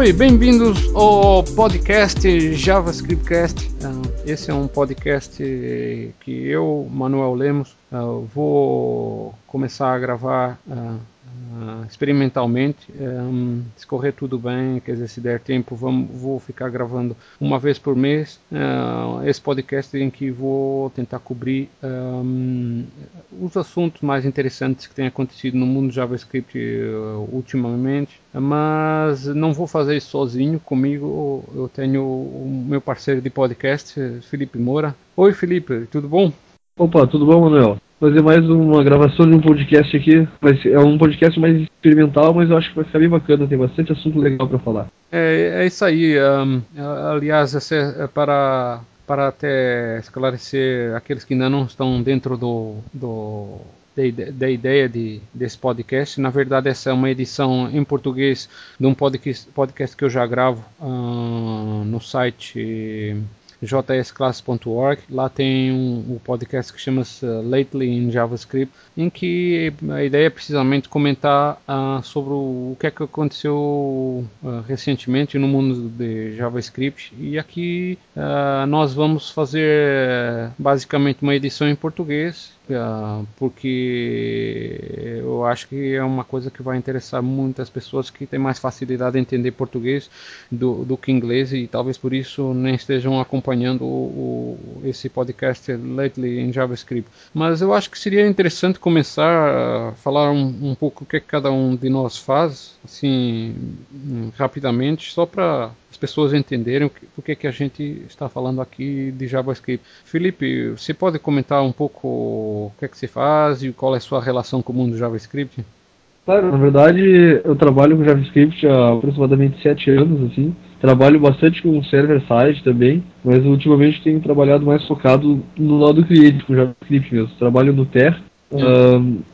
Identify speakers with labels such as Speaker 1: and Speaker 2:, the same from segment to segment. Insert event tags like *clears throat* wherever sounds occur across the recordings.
Speaker 1: Oi, bem-vindos ao podcast JavaScriptcast. Ah, esse é um podcast que eu, Manuel Lemos, ah, vou começar a gravar ah, experimentalmente. Um, se correr tudo bem, quer dizer, se der tempo, vamos, vou ficar gravando uma vez por mês uh, esse podcast em que vou tentar cobrir um, os assuntos mais interessantes que têm acontecido no mundo JavaScript uh, ultimamente. Mas não vou fazer isso sozinho. Comigo eu tenho o meu parceiro de podcast, Felipe Moura. Oi, Felipe, tudo bom?
Speaker 2: Opa, tudo bom, Manuel? Fazer mais uma gravação de um podcast aqui. é um podcast mais experimental, mas eu acho que vai ficar bem bacana, tem bastante assunto legal para falar.
Speaker 1: É, é isso aí. Um, aliás, é para, para até esclarecer aqueles que ainda não estão dentro do, do da, ideia de, desse podcast. Na verdade, essa é uma edição em português de um podcast, podcast que eu já gravo no site jsclass.org. Lá tem um, um podcast que chama-se Lately in JavaScript, em que a ideia é precisamente comentar uh, sobre o, o, que é que aconteceu uh, recentemente no mundo de JavaScript. E aqui uh, nós vamos fazer basicamente uma edição em português porque eu acho que é uma coisa que vai interessar muitas pessoas que têm mais facilidade em entender português do, do que inglês e talvez por isso nem estejam acompanhando o, o, esse podcast lately em JavaScript. Mas eu acho que seria interessante começar a falar um, um pouco o que cada um de nós faz, assim, rapidamente, só para as pessoas entenderem o que, o que, que a gente está falando aqui de JavaScript. Felipe, você pode comentar um pouco o que é que você faz e qual é a sua relação com o mundo do JavaScript?
Speaker 2: Claro, na verdade eu trabalho com JavaScript há aproximadamente sete anos, assim. Trabalho bastante com server-side também, mas ultimamente tenho trabalhado mais focado no lado cliente, com JavaScript mesmo. Trabalho no Ter,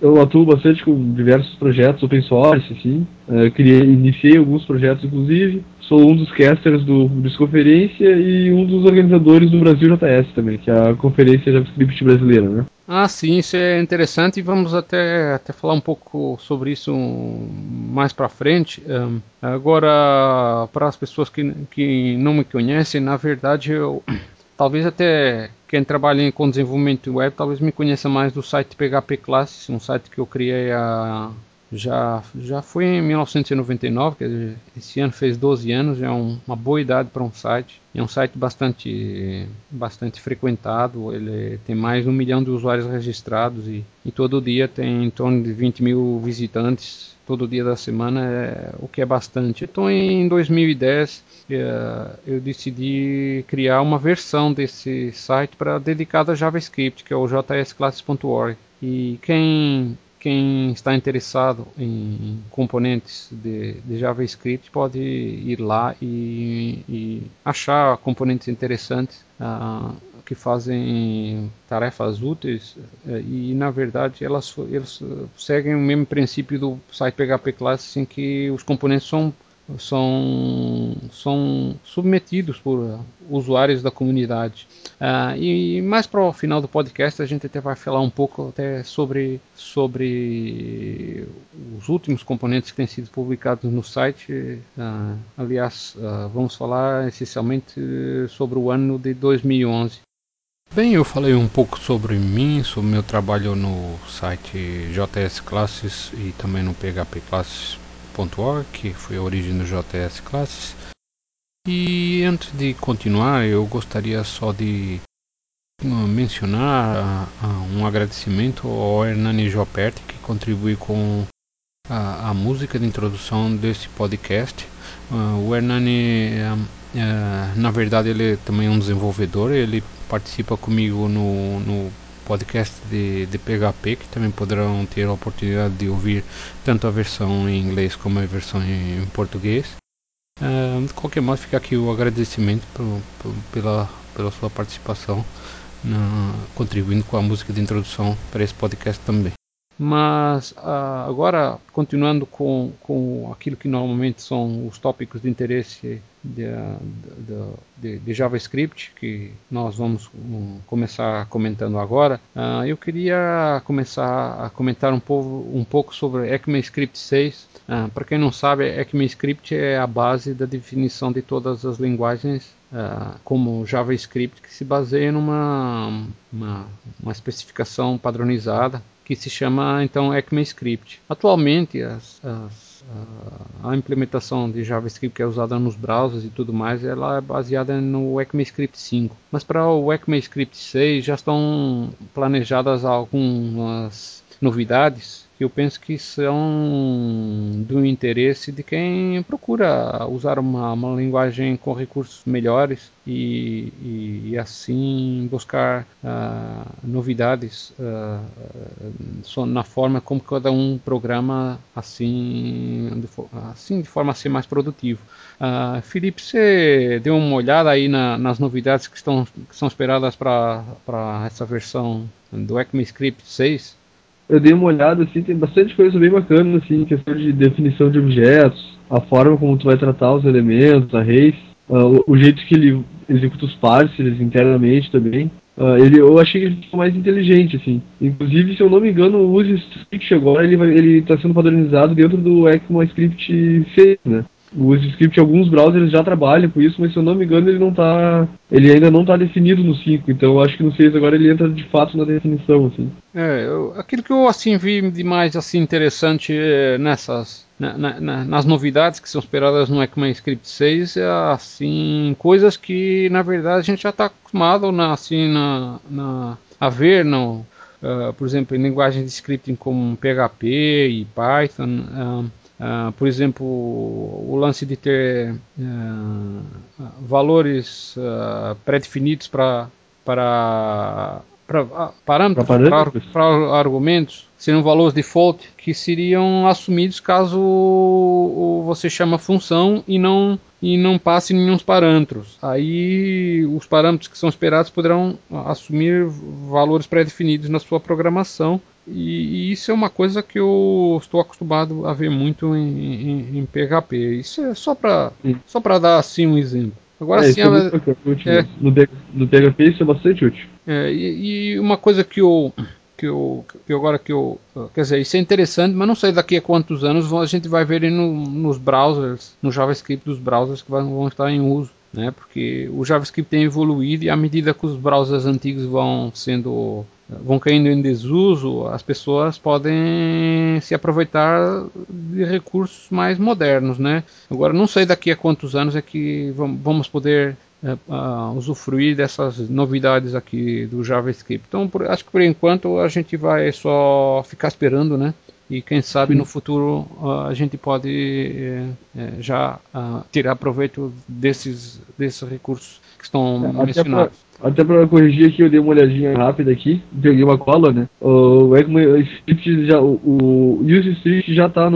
Speaker 2: eu atuo bastante com diversos projetos open source, assim. Uh, criei, iniciei alguns projetos, inclusive. Sou um dos casters do Desconferência e um dos organizadores do Brasil JS também, que é a conferência JavaScript brasileira, né?
Speaker 1: Ah, sim, isso é interessante e vamos até, até falar um pouco sobre isso mais para frente. Um, agora, para as pessoas que, que não me conhecem, na verdade eu *clears throat* talvez até quem trabalha com desenvolvimento web talvez me conheça mais do site PHP Classes, um site que eu criei a já já foi em 1999, quer dizer, esse ano fez 12 anos, é um, uma boa idade para um site. É um site bastante bastante frequentado, ele tem mais de um milhão de usuários registrados e, e todo dia tem em torno de 20 mil visitantes todo dia da semana, é, o que é bastante. Então em 2010 é, eu decidi criar uma versão desse site para dedicada a JavaScript, que é o jsclasses.org. E quem quem está interessado em componentes de, de JavaScript pode ir lá e, e achar componentes interessantes uh, que fazem tarefas úteis uh, e na verdade elas, elas seguem o mesmo princípio do site PHP Classes em que os componentes são são, são submetidos por usuários da comunidade. Uh, e mais para o final do podcast a gente até vai falar um pouco até sobre, sobre os últimos componentes que têm sido publicados no site. Uh, aliás, uh, vamos falar essencialmente sobre o ano de 2011. Bem, eu falei um pouco sobre mim, sobre meu trabalho no site JS Classes e também no PHP Classes que foi a origem do JS Classes. E antes de continuar, eu gostaria só de mencionar uh, um agradecimento ao Hernani Joperti, que contribui com a, a, música de introdução desse podcast. Uh, o Hernani, uh, na verdade, ele é também um desenvolvedor, ele participa comigo no, no podcast de, de PHP, que também poderão ter a oportunidade de ouvir tanto a versão em inglês como a versão em, português. Uh, de qualquer modo, fica aqui o agradecimento pela, pela sua participação, na, contribuindo com a música de introdução para esse podcast também. Mas uh, agora, continuando com, com aquilo que normalmente são os tópicos de interesse de, de, de, de JavaScript, que nós vamos um, começar comentando agora, uh, eu queria começar a comentar um pouco, um pouco sobre ECMAScript 6. Uh, Para quem não sabe, ECMAScript é a base da definição de todas as linguagens uh, como JavaScript que se baseia numa uma, uma especificação padronizada que se chama então ECMAScript. Atualmente as, as, a, a implementação de JavaScript que é usada nos browsers e tudo mais, ela é baseada no ECMAScript 5. Mas para o ECMAScript 6 já estão planejadas algumas novidades eu penso que são do interesse de quem procura usar uma, uma linguagem com recursos melhores e, e, e assim buscar uh, novidades uh, na forma como cada um programa assim de, assim de forma a ser mais produtivo. Uh, Felipe, você deu uma olhada aí na, nas novidades que, estão, que são esperadas para essa versão do ECMAScript 6?
Speaker 2: Eu dei uma olhada, assim, tem bastante coisa bem bacana, assim, questão de definição de objetos, a forma como tu vai tratar os elementos, arrays, uh, o, o, jeito que ele executa os parsers internamente também. Uh, ele, eu achei que ele ficou mais inteligente, assim. Inclusive, se eu não me engano, o UseScript agora ele está sendo padronizado dentro do ECMAScript 6, né? O script alguns browsers já trabalham com isso, mas se eu não me engano ele não tá, ele ainda não está definido no 5, então eu acho que no 6 agora ele entra de fato na definição, assim.
Speaker 1: É, eu, aquilo que eu assim vi de mais assim interessante é nessas na, na, nas novidades que são esperadas no ECMAScript 6 é assim coisas que na verdade a gente já está acostumado na, assim na, na a ver no uh, por exemplo em linguagens de scripting como PHP e Python uh, Uh, por exemplo, o lance de ter uh, valores uh, pré-definidos para para parâmetros, para argumentos, seriam valores default que seriam assumidos caso você chama função e não e não passe nenhum parâmetros. Aí os parâmetros que são esperados poderão assumir valores pré-definidos na sua programação e, e, isso é uma coisa que eu estou acostumado a ver muito em, em, em PHP. Isso é só para só para dar assim um exemplo.
Speaker 2: Agora é, sim, é é, no, no PHP isso é bastante útil.
Speaker 1: É, e, e, uma coisa que eu que eu, que agora que eu quer dizer isso é interessante, mas não sei daqui a quantos anos a gente vai ver no, nos browsers, no JavaScript dos browsers que vão, vão estar em uso né? Porque o JavaScript tem evoluído e à medida que os browsers antigos vão sendo vão caindo em desuso, as pessoas podem se aproveitar de recursos mais modernos, né? Agora não sei daqui a quantos anos é que vamos poder uh, usufruir dessas novidades aqui do JavaScript. Então, por, acho que por enquanto a gente vai só ficar esperando, né? e quem sabe no futuro uh, a gente pode eh, eh, já uh, tirar proveito desses, desses recursos que estão é, mencionados.
Speaker 2: Até para corrigir aqui, eu dei uma olhadinha rápida aqui, peguei uma cola, né? O ECMAScript já, o, o UseScript já está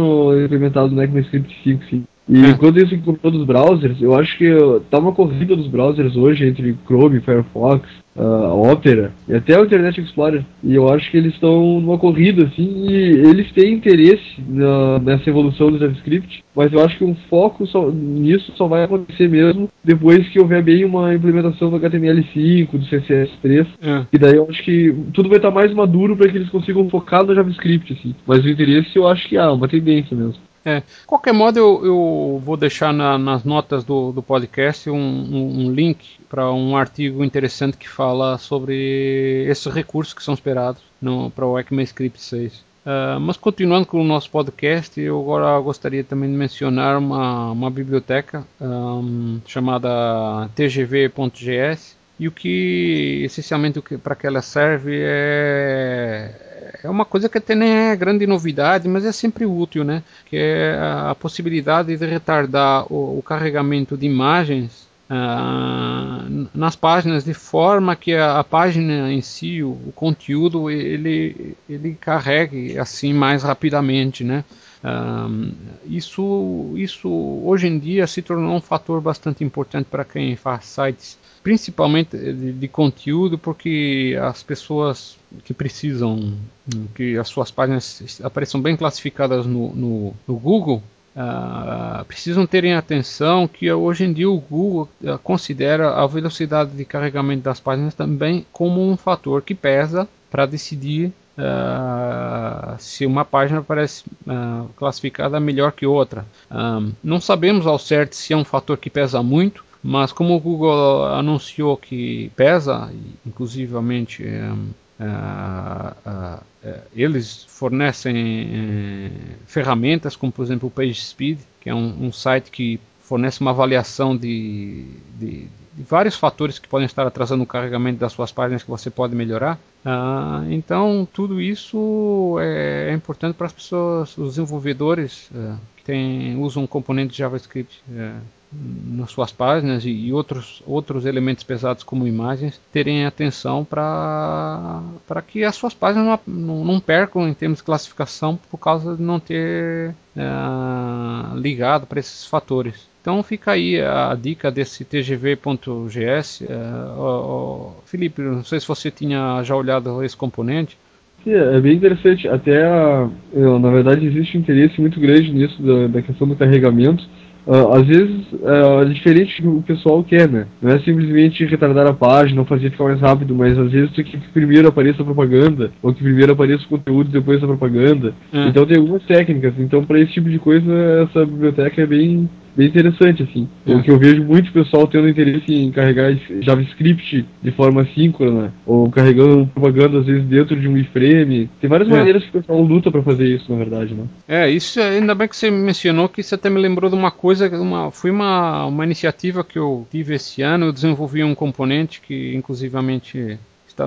Speaker 2: implementado no ECMAScript 5, sim. E é. quando isso com todos os browsers, eu acho que tá uma corrida dos browsers hoje entre Chrome, Firefox, uh, Opera e até o Internet Explorer. E eu acho que eles estão numa corrida, assim, e eles têm interesse na, nessa evolução do JavaScript, mas eu acho que um foco só, nisso só vai acontecer mesmo depois que houver bem uma implementação do HTML5, do CSS3, é. e daí eu acho que tudo vai estar mais maduro para que eles consigam focar no JavaScript, assim. Mas o interesse eu acho que há, uma tendência mesmo.
Speaker 1: É, qualquer modo, eu, eu vou deixar na, nas notas do, do podcast um, um, um link para um artigo interessante que fala sobre esses recursos que são esperados para o ECMAScript 6. Uh, ah, mas continuando com o nosso podcast, eu agora gostaria também de mencionar uma, uma biblioteca um, chamada tgv.gs e o que essencialmente para que ela serve é é uma coisa que até nem é grande novidade, mas é sempre útil, né? Que é a possibilidade de retardar o, o carregamento de imagens uh, nas páginas de forma que a, a página em si, o, o, conteúdo, ele, ele carregue assim mais rapidamente, né? Um, isso, isso hoje em dia se tornou um fator bastante importante para quem faz sites, principalmente de, de, conteúdo, porque as pessoas que precisam que as suas páginas apareçam bem classificadas no, no, no Google Uh, precisam terem atenção que hoje em dia o Google uh, considera a velocidade de carregamento das páginas também como um fator que pesa para decidir uh, se uma página parece classificada melhor que outra. não sabemos ao certo se é um fator que pesa muito, mas como o Google anunciou que pesa, inclusivamente Uh, uh, uh, eles fornecem ferramentas como por exemplo o PageSpeed, que é um, um site que fornece uma avaliação de, de, de, vários fatores que podem estar atrasando o carregamento das suas páginas que você pode melhorar. então tudo isso é, é importante para as pessoas, os desenvolvedores que tem, usam um componente JavaScript nas suas páginas e, e, outros, outros elementos pesados como imagens terem atenção para que as suas páginas não, não, percam em termos de classificação por causa de não ter é, ligado para esses fatores. Então fica aí a dica desse tgv.gs. É, Felipe, não sei se você tinha já olhado esse componente.
Speaker 2: Sim, é bem interessante. Até, eu, na verdade, existe um interesse muito grande nisso da, da questão do carregamento Uh, às vezes uh, é diferente do que o pessoal quer, né? Não é simplesmente retardar a página ou fazer ficar mais rápido, mas às vezes tu quer que primeiro apareça a propaganda, ou que primeiro apareça o conteúdo e depois a propaganda. Hum. Então tem algumas técnicas. Então para esse tipo de coisa essa biblioteca é bem bem interessante, assim. É. O que eu vejo muito pessoal tendo interesse em carregar JavaScript de forma síncrona, ou carregando propaganda às vezes dentro de um iframe. Tem várias é. maneiras que o pessoal luta para fazer isso, na verdade, né?
Speaker 1: É, isso ainda bem que você mencionou que isso até me lembrou de uma coisa, uma, foi uma, uma iniciativa que eu tive esse ano, eu desenvolvi um componente que inclusivamente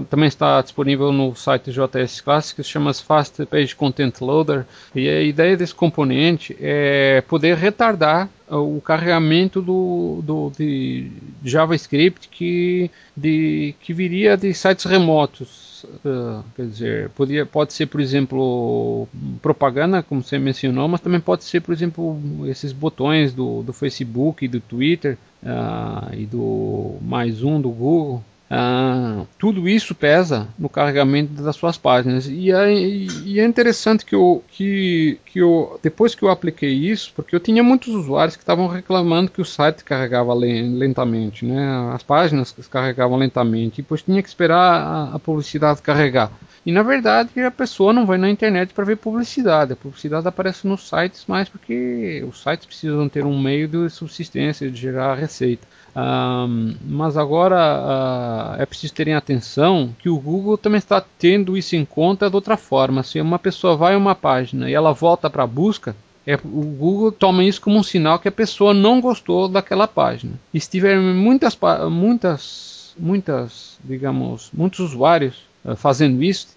Speaker 1: também está disponível no site JS Classic, que se chama Fast Page Content Loader. E a ideia desse componente é poder retardar o carregamento do, do de JavaScript que, de, que viria de sites remotos. Uh, quer dizer, podia, pode ser, por exemplo, propaganda, como você mencionou, mas também pode ser, por exemplo, esses botões do, do Facebook, do Twitter uh, e do mais um do Google ah, tudo isso pesa no carregamento das suas páginas. E é, e é interessante que eu, que, que eu, depois que eu apliquei isso, porque eu tinha muitos usuários que estavam reclamando que o site carregava lentamente, né? as páginas carregavam lentamente, e depois tinha que esperar a, a publicidade carregar. E na verdade a pessoa não vai na internet para ver publicidade. A publicidade aparece nos sites mais porque os sites precisam ter um meio de subsistência, de gerar receita. Um, mas agora uh, é preciso terem atenção que o Google também está tendo isso em conta de outra forma. Se uma pessoa vai a uma página e ela volta para a busca, é, o Google toma isso como um sinal que a pessoa não gostou daquela página. E se tiver muitas, muitas, muitas, digamos, muitos usuários fazendo isso,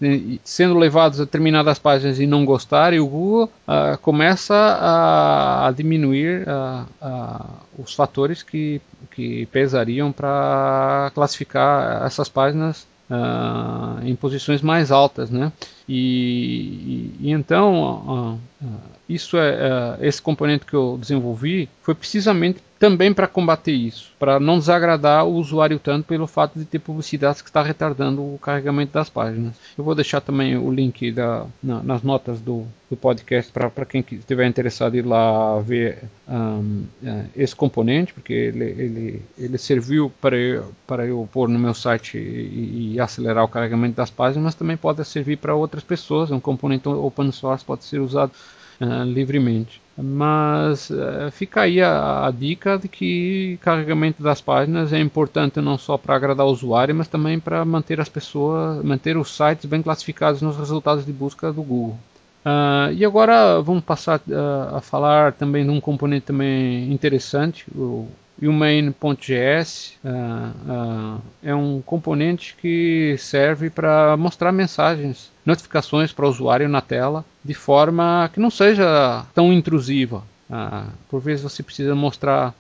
Speaker 1: sendo levados a determinadas páginas e não gostarem, o Google uh, começa a, a diminuir uh, os fatores que que pesariam para classificar essas páginas uh, em posições mais altas, né? E, e, então uh, uh, isso é esse componente que eu desenvolvi foi precisamente também para combater isso, para não desagradar o usuário tanto pelo fato de ter publicidades que está retardando o carregamento das páginas. Eu vou deixar também o link da, na, nas notas do, do podcast para quem estiver interessado ir lá ver um, é, esse componente, porque ele, ele, ele serviu para eu, para eu pôr no meu site e, e acelerar o carregamento das páginas, mas também pode servir para outras pessoas. É um componente open source, pode ser usado uh, livremente. Mas uh, fica aí a, a, dica de que carregamento das páginas é importante não só para agradar o usuário, mas também para manter as pessoas, manter os sites bem classificados nos resultados de busca do Google. Uh, e agora vamos passar uh, a falar também de um componente também interessante, o e o main.js uh, uh, é um componente que serve para mostrar mensagens, notificações para o usuário na tela de forma que não seja tão intrusiva. Uh, por vezes você precisa mostrar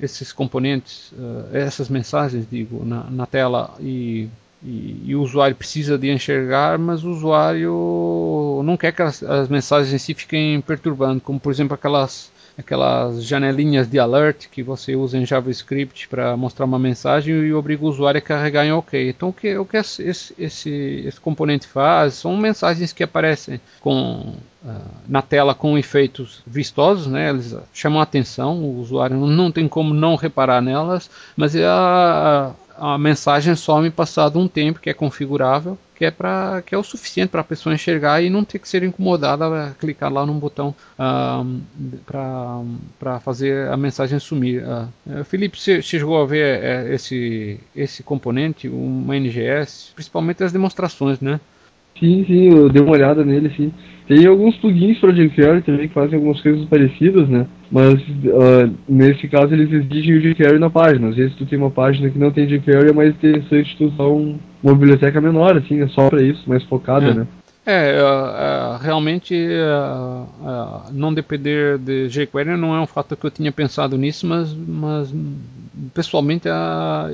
Speaker 1: esses componentes, essas mensagens, digo, na, na tela e e, e, o usuário precisa de enxergar, mas o usuário não quer que as, as mensagens em si fiquem perturbando, como por exemplo aquelas aquelas janelinhas de alert que você usa em JavaScript para mostrar uma mensagem e obriga o usuário a carregar em OK. Então o que, o que esse, esse, esse componente faz são mensagens que aparecem com, uh, na tela com efeitos vistosos, né? eles chamam a atenção, o usuário não tem como não reparar nelas, mas a, a mensagem some passado um tempo que é configurável, que é para que é o suficiente para a pessoa enxergar e não ter que ser incomodada a clicar lá num botão uh, para fazer a mensagem sumir. Uh, Felipe, você, chegou a ver uh, esse esse componente, uma NGS, principalmente as demonstrações, né?
Speaker 2: Sim, sim, eu dei uma olhada nele, sim. Tem alguns plugins para jQuery também que fazem algumas coisas parecidas, né? Mas uh, nesse caso eles exigem o jQuery na página. Às vezes tu tem uma página que não tem jQuery, é mais interessante tu usar um, uma biblioteca menor, assim, é só para isso, mais focada,
Speaker 1: é.
Speaker 2: né?
Speaker 1: É, uh, uh, realmente uh, não depender de jQuery não é um fato que eu tinha pensado nisso, mas, mas pessoalmente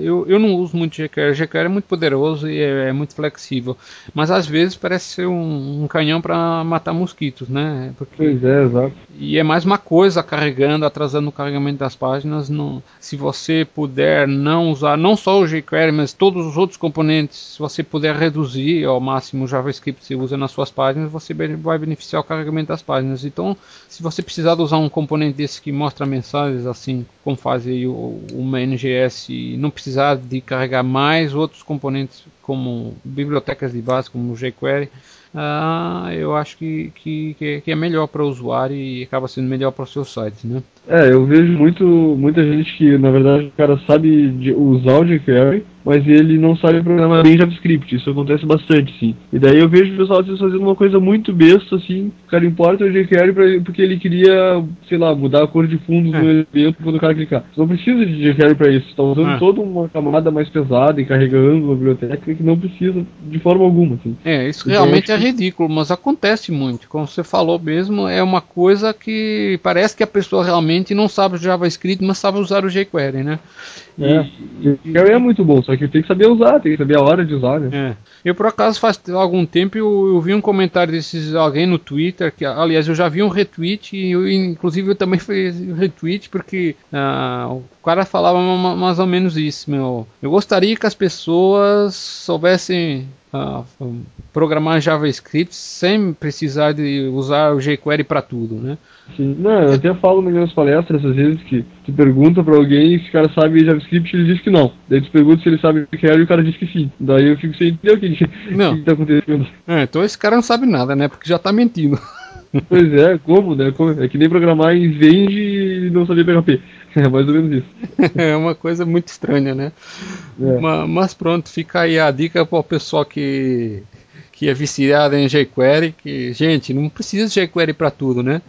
Speaker 1: eu, eu não uso muito jQuery. jQuery é muito poderoso e é, é muito flexível, mas às vezes parece ser um, um canhão para matar mosquitos, né?
Speaker 2: Porque, pois é, exato.
Speaker 1: E é mais uma coisa carregando, atrasando o carregamento das páginas. Não, se você puder não usar não só o jQuery, mas todos os outros componentes, se você puder reduzir ao máximo o JavaScript que você usa nas suas páginas, você vai beneficiar o carregamento das páginas. Então, se você precisar usar um componente desse que mostra mensagens, assim como faz aí uma NGS, e não precisar de carregar mais outros componentes como bibliotecas de base, como o jQuery, uh, eu acho que, que, que é melhor para o usuário e acaba sendo melhor para os seus sites, né?
Speaker 2: É, eu vejo muito, muita gente que, na verdade, o cara sabe usar o jQuery, mas ele não sabe programar bem JavaScript. Isso acontece bastante, sim. E daí eu vejo o pessoal fazendo uma coisa muito besta, assim. O cara importa o jQuery pra, porque ele queria, sei lá, mudar a cor de fundo é. do elemento quando o cara clicar. Você não precisa de jQuery para isso. Você tá usando é. toda uma camada mais pesada e carregando uma biblioteca que não precisa de forma alguma, assim.
Speaker 1: É, isso então, realmente é ridículo, mas acontece muito. Como você falou mesmo, é uma coisa que parece que a pessoa realmente não sabe JavaScript, mas sabe usar o jQuery, né?
Speaker 2: É, é muito bom, só que tem que saber usar, tem que saber a hora de usar, né?
Speaker 1: É. Eu, por acaso, faz algum tempo eu, eu vi um comentário desses alguém no Twitter, que, aliás, eu já vi um retweet, e eu, inclusive eu também fiz retweet, porque uh, o cara falava mais ou menos isso, meu. Eu gostaria que as pessoas soubessem uh, programar JavaScript sem precisar de usar o jQuery para tudo, né?
Speaker 2: Sim. Não, eu até falo nas minhas palestras às vezes que tu pergunta para alguém se o cara sabe JavaScript ele diz que não. Daí tu pergunta se ele sabe o que quer e o cara diz que sim. Daí eu fico sem entender o que, *laughs* que, que tá acontecendo.
Speaker 1: É, então esse cara não sabe nada, né? Porque já tá mentindo.
Speaker 2: Pois é, como, né? É que nem programar em Vende e não saber PHP. É mais ou menos isso. *laughs*
Speaker 1: é uma coisa muito estranha, né? É. Mas, mas, pronto, fica aí a dica para o pessoal que, que é viciado em jQuery, que, gente, não precisa de jQuery para tudo, né?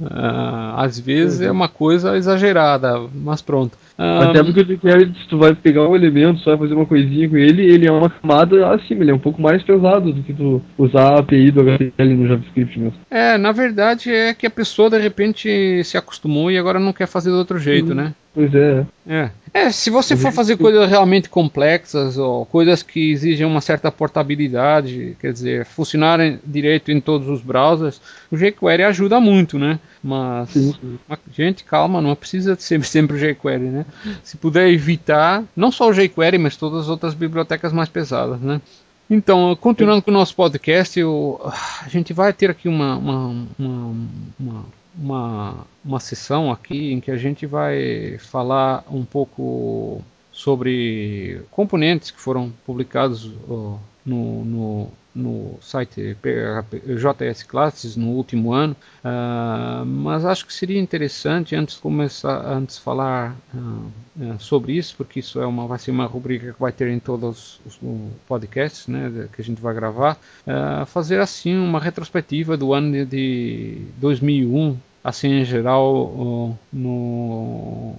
Speaker 1: Uh, às vezes é. é uma coisa exagerada, mas pronto.
Speaker 2: Uh, Até porque o jQuery, se tu vai pegar um elemento, só vai fazer uma coisinha com ele, ele é uma camada assim, ele é um pouco mais pesado do que tu usar a API do HTML no JavaScript mesmo.
Speaker 1: É, na verdade é que a pessoa de repente se acostumou e agora não quer fazer de outro jeito, hum, né?
Speaker 2: Pois é.
Speaker 1: É. É, se você for fazer coisas realmente complexas ou coisas que exigem uma certa portabilidade, quer dizer, funcionarem direito em todos os browsers, o jQuery ajuda muito, né? Mas, gente, calma, não precisa ser *laughs* sempre o jQuery, né? Se puder evitar, não só o jQuery, mas todas as outras bibliotecas mais pesadas, né? Então, continuando com o nosso podcast, eu, a gente vai ter aqui uma, uma, uma, uma uma, uma sessão aqui em que a gente vai falar um pouco sobre componentes que foram publicados no, no, no site JS Classes no último ano, uh, mas acho que seria interessante antes de começar, antes de falar uh, sobre isso, porque isso é uma vai ser uma rubrica que vai ter em todos os, podcasts, né, que a gente vai gravar, uh, fazer assim uma retrospectiva do ano de 2001 assim em geral no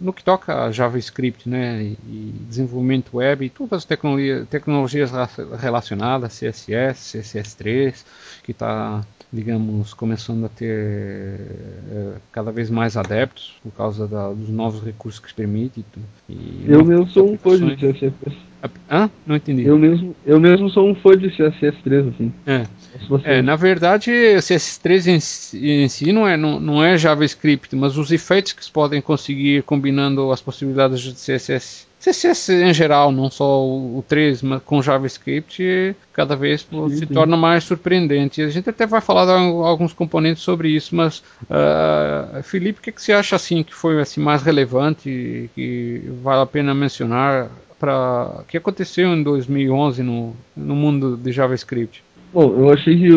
Speaker 1: no que toca a JavaScript, né, e desenvolvimento web e todas as tecnologias, tecnologias relacionadas, CSS, CSS3, que está, digamos, começando a ter é, cada vez mais adeptos por causa da, dos novos recursos que permite.
Speaker 2: E eu, eu sou um fã de CSS.
Speaker 1: Hã? Não entendi.
Speaker 2: Eu mesmo, eu mesmo sou um fã de CSS3, assim.
Speaker 1: É. é na verdade, o CSS3 em, em, si não é, não, não é JavaScript, mas os efeitos que se podem conseguir combinando as possibilidades de CSS CSS em geral, não só o 3, mas com JavaScript, cada vez sim, se sim. torna mais surpreendente. A gente até vai falar de alguns componentes sobre isso, mas uh, Felipe, o que, que você acha assim que foi assim mais relevante, que vale a pena mencionar para que aconteceu em 2011 no, no mundo de JavaScript?
Speaker 2: Bom, eu achei que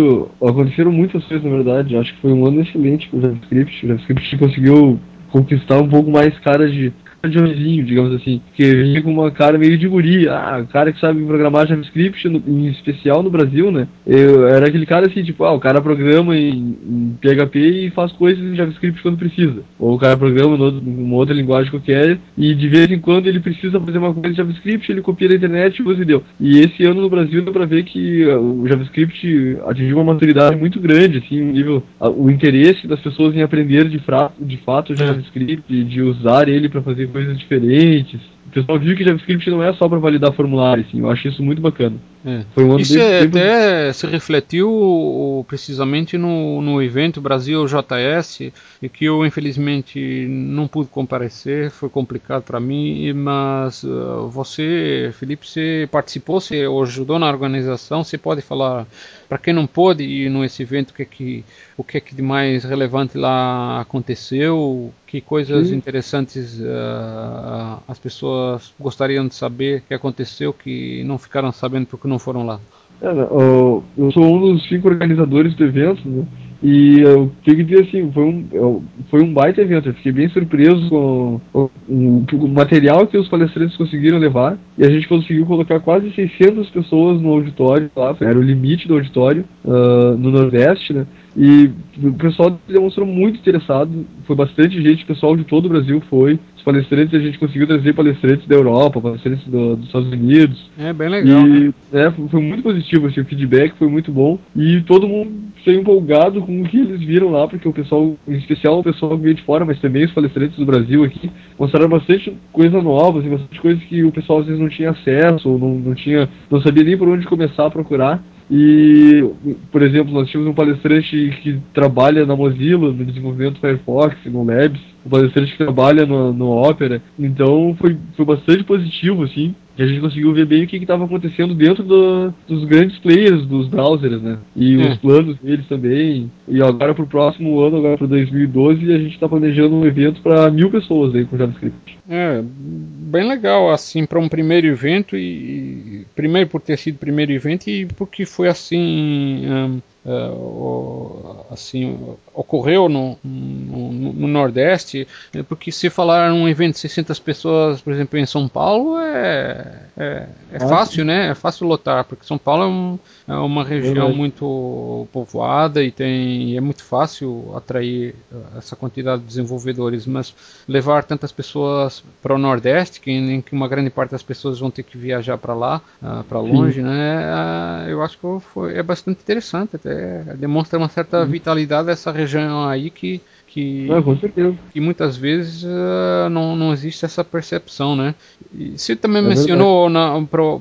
Speaker 2: aconteceram muitas coisas na verdade. Acho que foi um ano excelente com o JavaScript. O JavaScript conseguiu conquistar um pouco mais cara de Joãozinho, digamos assim, que vinha com uma cara meio de guri, ah, o cara que sabe programar JavaScript, no, em especial no Brasil, né? Eu era aquele cara assim, tipo, ah, o cara programa em, em PHP e faz coisas em JavaScript quando precisa. Ou o cara programa em uma outra linguagem qualquer e de vez em quando ele precisa fazer uma coisa em JavaScript, ele copia na internet e usa e deu. E esse ano no Brasil deu pra ver que uh, o JavaScript atingiu uma maturidade muito grande, assim, nível, o interesse das pessoas em aprender de, fra, de fato o JavaScript, de usar ele para fazer coisas diferentes. O pessoal viu que JavaScript não é só para validar formulário, assim, eu acho isso muito bacana.
Speaker 1: É. Um Isso é, até se refletiu precisamente no, no evento Brasil JS, e que eu infelizmente não pude comparecer, foi complicado para mim, mas uh, você, Felipe, você participou, você ajudou na organização, você pode falar para quem não pôde ir nesse evento o que é que o que é que de mais relevante lá aconteceu, que coisas Sim. interessantes uh, as pessoas gostariam de saber que aconteceu que não ficaram sabendo porque não não foram lá?
Speaker 2: É, né, eu sou um dos cinco organizadores do evento, né? E eu tenho que dizer assim, foi um, foi um baita evento. Eu fiquei bem surpreso com o, o, material que os palestrantes conseguiram levar. E a gente conseguiu colocar quase 600 pessoas no auditório lá, era o limite do auditório, uh, no Nordeste, né? E o pessoal demonstrou muito interessado, foi bastante gente, o pessoal de todo o Brasil foi. Os palestrantes, a gente conseguiu trazer palestrantes da Europa, palestrantes do, dos Estados Unidos.
Speaker 1: É, bem legal. E,
Speaker 2: né? é, foi muito positivo, assim, o feedback foi muito bom. E todo mundo foi empolgado com o que eles viram lá, porque o pessoal, em especial o pessoal que veio de fora, mas também os palestrantes do Brasil aqui, mostraram bastante coisa nova, assim, bastante coisas que o pessoal às vezes não tinha acesso, ou não, não tinha, não sabia nem por onde começar a procurar. E, por exemplo, nós tínhamos um palestrante que trabalha na Mozilla, no desenvolvimento Firefox, no Labs, um palestrante que trabalha no, no Opera. Então foi, foi bastante positivo, assim. E a gente conseguiu ver bem o que estava acontecendo dentro do, dos grandes players dos browsers, né? E é. os planos deles também. E agora para o próximo ano, agora para 2012, a gente está planejando um evento para mil pessoas aí com JavaScript.
Speaker 1: É, bem legal, assim, para um primeiro evento. E, primeiro por ter sido primeiro evento e porque foi assim. Um, uh, assim ocorreu no, no, no, Nordeste, é porque se falar um evento de 600 pessoas, por exemplo, em São Paulo, é, é, é fácil, né? É fácil lotar, porque São Paulo é, um, é uma região muito povoada e tem é muito fácil atrair essa quantidade de desenvolvedores, mas levar tantas pessoas para o Nordeste, que, em que uma grande parte das pessoas vão ter que viajar para lá, uh, para longe, Sim. né? Uh, eu acho que foi, é bastante interessante até demonstra uma certa uhum. vitalidade dessa região aí que que,
Speaker 2: ah, com certeza.
Speaker 1: que muitas vezes uh, não, não existe essa percepção, né? E você também é mencionou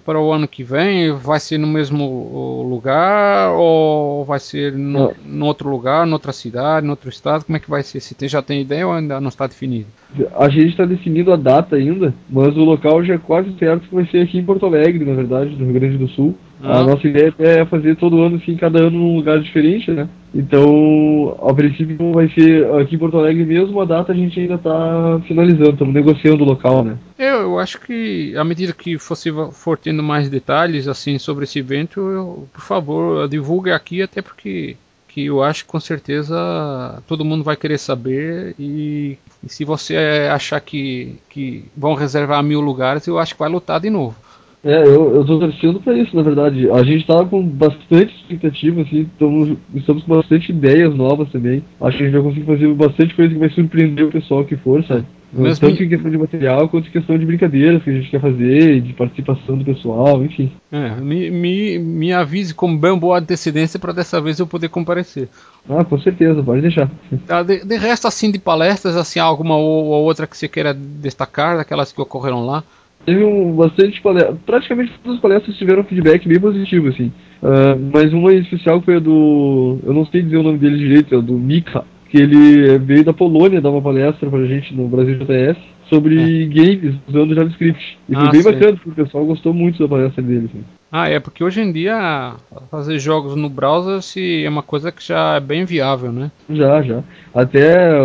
Speaker 1: para o ano que vem, vai ser no mesmo lugar ou vai ser no, no, outro lugar, noutra cidade, no outro estado? Como é que vai ser? Você já tem ideia ou ainda não está definido?
Speaker 2: A gente está definindo a data ainda, mas o local já é quase certo que vai ser aqui em Porto Alegre, na verdade, no Rio Grande do Sul. Ah. A nossa ideia é fazer todo ano, assim, cada ano num lugar diferente, né? Então, ao princípio vai ser aqui em Porto Alegre mesmo, a data a gente ainda está finalizando, estamos negociando o local, né?
Speaker 1: Eu, eu acho que à medida que você for tendo mais detalhes assim sobre esse evento, eu, por favor, divulgue aqui, até porque que eu acho que com certeza todo mundo vai querer saber e, e se você achar que, que vão reservar mil lugares, eu acho que vai lotar de novo.
Speaker 2: É, eu, eu tô torcendo pra isso, na verdade. A gente tava com bastante expectativa, assim, estamos, estamos com bastante ideias novas também. Acho que a gente vai conseguir fazer bastante coisa que vai surpreender o pessoal que for, sabe? Mesmo Tanto em questão de material quanto em questão de brincadeiras que a gente quer fazer, de participação do pessoal, enfim.
Speaker 1: É, me, me, me avise com bem boa antecedência para dessa vez eu poder comparecer.
Speaker 2: Ah, com certeza, pode deixar.
Speaker 1: Tá, de, de resto, assim, de palestras, assim, alguma ou, ou outra que você queira destacar, daquelas que ocorreram lá?
Speaker 2: Teve um, bastante palestra, praticamente todas as palestras tiveram feedback bem positivo, assim. Uh, mas uma em especial foi a do, eu não sei dizer o nome dele direito, é do Mika, que ele veio da Polônia dar uma palestra pra gente no Brasil JS sobre é. games usando JavaScript. E foi ah, bem sim. bacana, porque o pessoal gostou muito da palestra dele. Assim.
Speaker 1: Ah, é porque hoje em dia fazer jogos no browser se é uma coisa que já é bem viável, né?
Speaker 2: Já, já. Até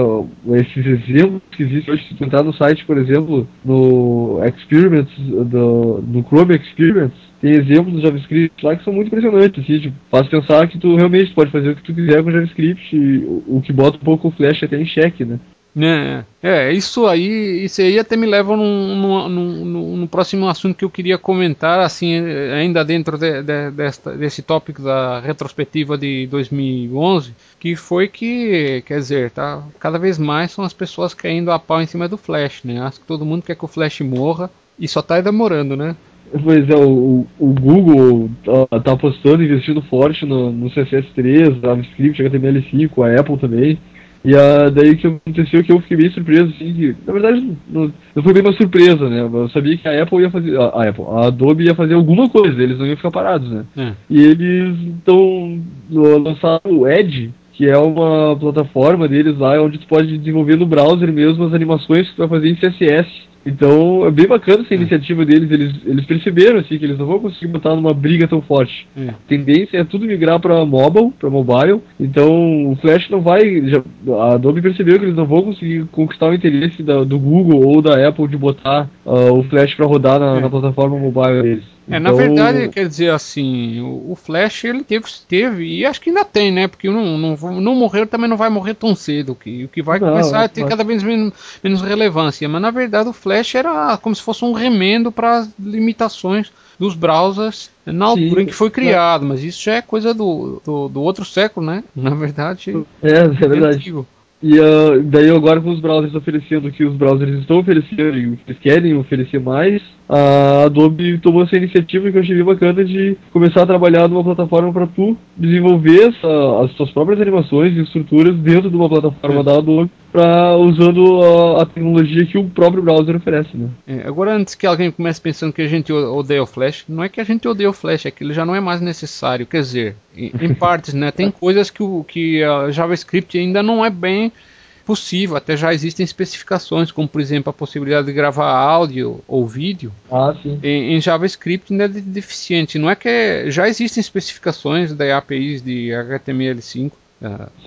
Speaker 2: esses exemplos que existem hoje, se tu entrar no site, por exemplo, no Experiments, do, no Chrome Experiments, tem exemplos do JavaScript lá que são muito impressionantes, assim, tipo, faz pensar que tu realmente pode fazer o que tu quiser com JavaScript, o, que bota um pouco o Flash até em xeque, né?
Speaker 1: É, é, isso aí, isso aí até me leva num, próximo assunto que eu queria comentar, assim, ainda dentro de, de, desta, desse tópico da retrospectiva de 2011, que foi que, quer dizer, tá, cada vez mais são as pessoas caindo a pau em cima do Flash, né? Acho que todo mundo quer que o Flash morra e só tá demorando, né?
Speaker 2: Pois é, o, o Google tá, tá apostando, investindo forte no, no CSS3, JavaScript, HTML5, a Apple também. E a, daí que aconteceu que eu fiquei bem surpreso, assim, que, na verdade não, não foi bem uma surpresa, né? Eu sabia que a Apple ia fazer. A, a Apple, a Adobe ia fazer alguma coisa, eles não iam ficar parados, né? É. E eles então lançaram o Edge, que é uma plataforma deles lá onde tu pode desenvolver no browser mesmo as animações que tu vai fazer em CSS. Então é bem bacana essa é. iniciativa deles. Eles, eles perceberam assim, que eles não vão conseguir botar numa briga tão forte. É. A tendência é tudo migrar para mobile, para mobile. Então o Flash não vai. Já, a Adobe percebeu que eles não vão conseguir conquistar o interesse da, do Google ou da Apple de botar uh, o Flash para rodar na, é. na plataforma mobile deles.
Speaker 1: É, então... na verdade, quer dizer assim, o, o, Flash ele teve, teve, e acho que ainda tem, né? Porque não, não, não morreu também não vai morrer tão cedo. Que, o que vai não, começar a ter mas... cada vez menos, menos relevância. Mas na verdade o Flash era como se fosse um remendo para as limitações dos browsers na altura Sim, em que foi criado, mas isso é coisa do, do, do outro século, né? *laughs* Na verdade.
Speaker 2: É, é verdade. Antigo. E uh, daí agora com os browsers oferecendo o que os browsers estão oferecendo e eles querem oferecer mais, a Adobe tomou essa iniciativa que eu achei bem bacana de começar a trabalhar numa plataforma para tu desenvolver essa, as suas próprias animações e estruturas dentro de uma plataforma é. da Adobe para usando a, a, tecnologia que o próprio browser oferece, né?
Speaker 1: É, agora antes que alguém comece pensando que a gente odeia o Flash, não é que a gente odeia o Flash, é que ele já não é mais necessário, quer dizer, em, em *laughs* partes, né? Tem coisas que o que a JavaScript ainda não é bem possível, até já existem especificações, como por exemplo a possibilidade de gravar áudio ou vídeo
Speaker 2: ah,
Speaker 1: em, em, JavaScript ainda é deficiente. Não é que já existem especificações da APIs de HTML5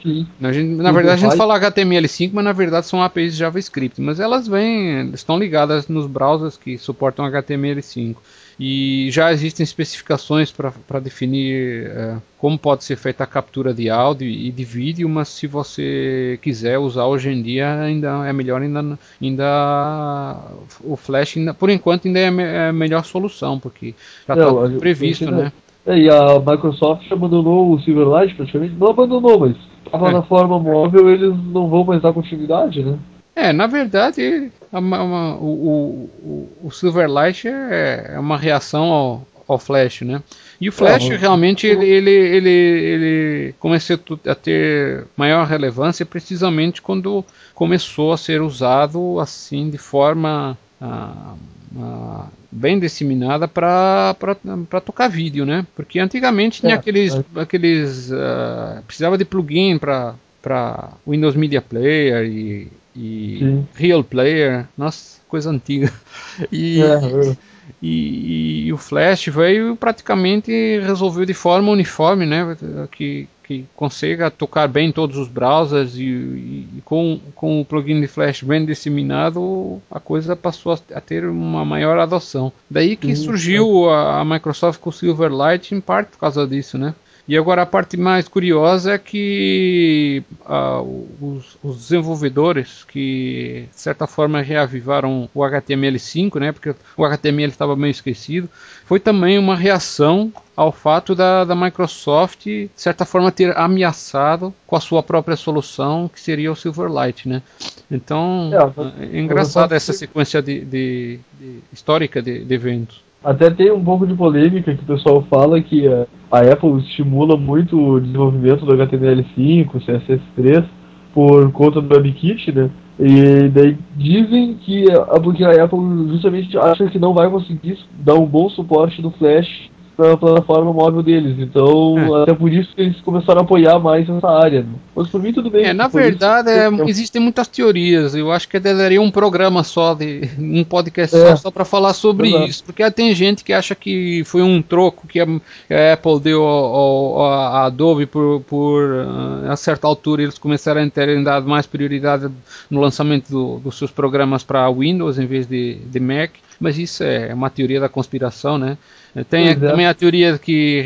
Speaker 2: Sim.
Speaker 1: Na, gente, na verdade, a gente fala HTML5, mas na verdade são APIs de JavaScript. Mas elas vêm, estão ligadas nos browsers que suportam HTML5. E já existem especificações para definir uh, como pode ser feita a captura de áudio e de vídeo, mas se você quiser usar hoje em dia, ainda é melhor ainda, ainda o Flash, ainda, por enquanto, ainda é, é a melhor solução, porque já está previsto, né?
Speaker 2: É, e a Microsoft abandonou o Silverlight praticamente. Não abandonou, mas a plataforma é. móvel eles não vão mais dar continuidade, né?
Speaker 1: É, na verdade, a, a, o, o, o Silverlight é, é uma reação ao, ao Flash, né? E o Flash é, realmente ele, ele, ele, ele, começou a ter maior relevância precisamente quando começou a ser usado assim de forma ah, ah, bem disseminada para tocar vídeo, né? Porque antigamente tinha é, aqueles, é. aqueles uh, precisava de plugin para para Windows Media Player e, e Real Player, nossa, coisa antiga. E, é, é. e, e, o Flash veio praticamente resolveu de forma uniforme, né? Que, que consiga tocar bem todos os browsers e, e, com, com o plugin de Flash bem disseminado, a coisa passou a, a ter uma maior adoção. Daí que surgiu a, a Microsoft com o Silverlight, em parte por causa disso, né? E agora a parte mais curiosa é que uh, os, os, desenvolvedores que de certa forma reavivaram o HTML5, né, porque o HTML estava meio esquecido, foi também uma reação ao fato da, da Microsoft de certa forma ter ameaçado com a sua própria solução que seria o Silverlight, né? Então é, é engraçado essa sequência de, de, de histórica de eventos.
Speaker 2: Até tem um pouco de polêmica que o pessoal fala que a, Apple estimula muito o desenvolvimento do HTML5, CSS3, por conta do WebKit, né? E daí dizem que a, porque a Apple justamente acha que não vai conseguir dar um bom suporte do Flash na plataforma móvel deles. Então, é. até por isso que eles começaram a apoiar mais essa área. Né? Mas por mim tudo bem.
Speaker 1: É, na verdade, é, existem muitas teorias. Eu acho que daria um programa só, de *laughs* um podcast é. só, só para falar sobre Exato. isso. Porque tem gente que acha que foi um troco que a, Apple deu a Adobe por, por a certa altura eles começaram a terem dado mais prioridade no lançamento do, dos seus programas para Windows em vez de, de Mac. Mas isso é uma teoria da conspiração, né? Tem é. também a teoria que,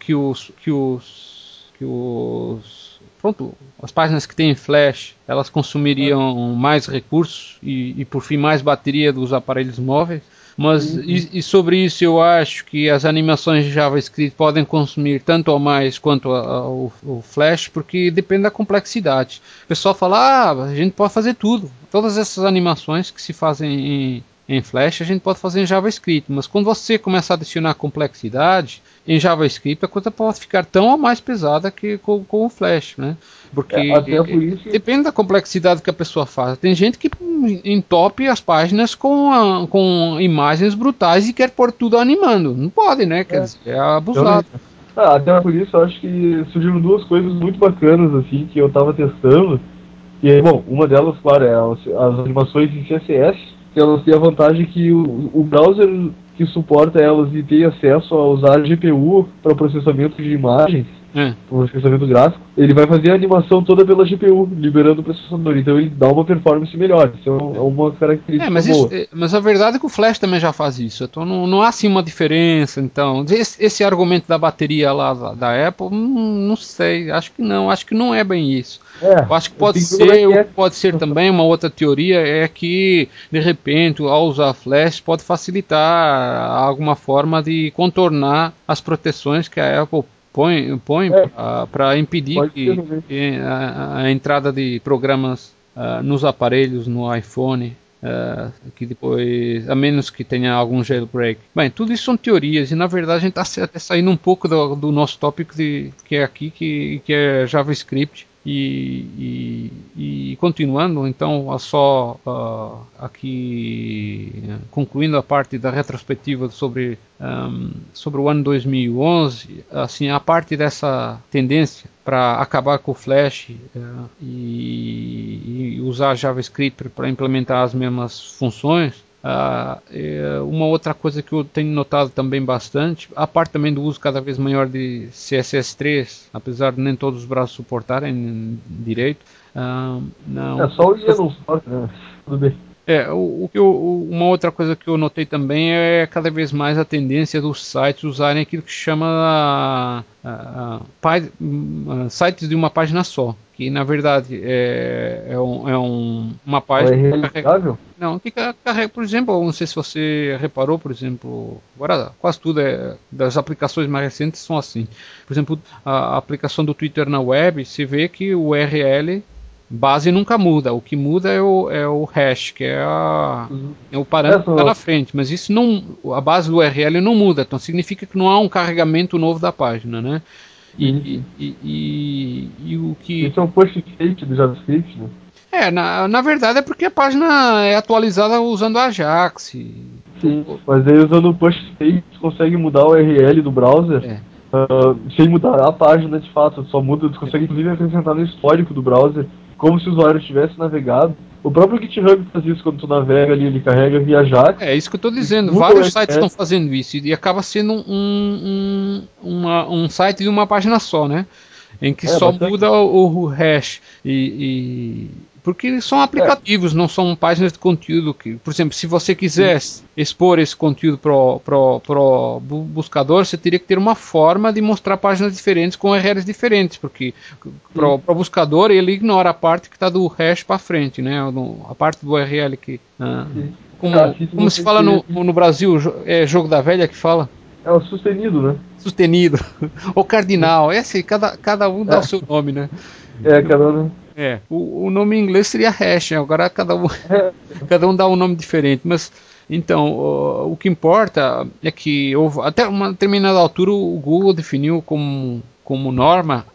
Speaker 1: que os, que os, que os pronto, as páginas que têm flash, elas consumiriam mais recursos e, e por fim mais bateria dos aparelhos móveis. Mas uhum. e, e, sobre isso eu acho que as animações de JavaScript podem consumir tanto ou mais quanto a, a, o, o, Flash, porque depende da complexidade. O pessoal fala, ah, a gente pode fazer tudo. Todas essas animações que se fazem em, em Flash, a gente pode fazer em JavaScript, mas quando você começa a adicionar complexidade em JavaScript, a coisa pode ficar tão ou mais pesada que com, com o Flash, né? Porque é, por isso... depende da complexidade que a pessoa faz. Tem gente que entope as páginas com, a, com imagens brutais e quer pôr tudo animando. Não pode, né? Quer é. dizer, é abusado.
Speaker 2: Ah, até por isso eu acho que surgiram duas coisas muito bacanas assim que eu estava testando. E bom, uma delas, claro, é as, as animações em CSS elas têm a vantagem que o, o browser que suporta elas e tem acesso a usar GPU para processamento de imagens, é. processamento gráfico, ele vai fazer a animação toda pela GPU, liberando o processador. Então ele dá uma performance melhor. Isso é uma característica é,
Speaker 1: mas
Speaker 2: boa.
Speaker 1: Isso, é, mas a verdade é que o Flash também já faz isso. Então não, não há assim uma diferença. Então esse, esse argumento da bateria lá da, da Apple, hum, não sei. Acho que não. Acho que não é bem isso. É, eu acho que pode ser, é. pode ser também uma outra teoria é que de repente ao usar Flash pode facilitar alguma forma de contornar as proteções que a Apple põe, põe é. para impedir que, que a, a, entrada de programas uh, nos aparelhos, no iPhone, uh, que depois, a menos que tenha algum jailbreak. Bem, tudo isso são teorias e na verdade a gente está até saindo um pouco do, do nosso tópico de, que é aqui, que, que é JavaScript. E, e, e, continuando, então, só uh, aqui concluindo a parte da retrospectiva sobre, um, sobre o ano 2011, assim, a parte dessa tendência para acabar com o Flash uh, e, e usar JavaScript para implementar as mesmas funções, Uh, uma outra coisa que eu tenho notado também bastante, a parte também do uso cada vez maior de CSS3, apesar de nem todos os braços suportarem direito. Uh,
Speaker 2: não, é só o IA não suporta, né? Tudo bem.
Speaker 1: É, o, o, uma outra coisa que eu notei também é cada vez mais a tendência dos sites usarem aquilo que chama a, a, a, sites de uma página só, que na verdade é, é, um, é um, uma página.
Speaker 2: É carrega,
Speaker 1: não, que carrega, por exemplo, não sei se você reparou, por exemplo, agora quase tudo é, das aplicações mais recentes são assim. Por exemplo, a aplicação do Twitter na web, você vê que o URL base nunca muda. O que muda é o, é o hash, que é, a, uhum. é o parâmetro que está na frente. Mas isso não, a base do URL não muda. Então significa que não há um carregamento novo da página, né? E, e, e, e, o que.
Speaker 2: Isso é um push state do JavaScript, né?
Speaker 1: É, na, na verdade é porque a página é atualizada usando Ajax.
Speaker 2: Sim, mas aí usando o push state você consegue mudar o URL do browser. É. Uh, sem mudar a página de fato, só muda, você consegue inclusive acrescentar no histórico do browser como se o usuário tivesse navegado. O próprio GitHub faz isso quando tu navega ali, ele carrega via Ajax.
Speaker 1: É isso que eu estou dizendo. Vários sites estão fazendo isso e acaba sendo um, um, uma, um site de uma página só, né? Em que é, só muda o, o hash e, porque são aplicativos, é. não são páginas de conteúdo. Que, por exemplo, se você quisesse expor esse conteúdo para o buscador, você teria que ter uma forma de mostrar páginas diferentes com URLs diferentes, porque para o buscador ele ignora a parte que está do hash para frente, né? a parte do URL que. Ah, como, como se fala no, no Brasil, é jogo da velha que fala?
Speaker 2: É o sustenido, né?
Speaker 1: Sustenido. *laughs* o cardinal. É assim, cada, cada um dá é. o seu nome, né?
Speaker 2: É, cada um.
Speaker 1: É, o, o nome em inglês seria hash, agora cada um, *laughs* cada um dá um nome diferente, mas então o, o que importa é que houve, até uma determinada altura o Google definiu como como norma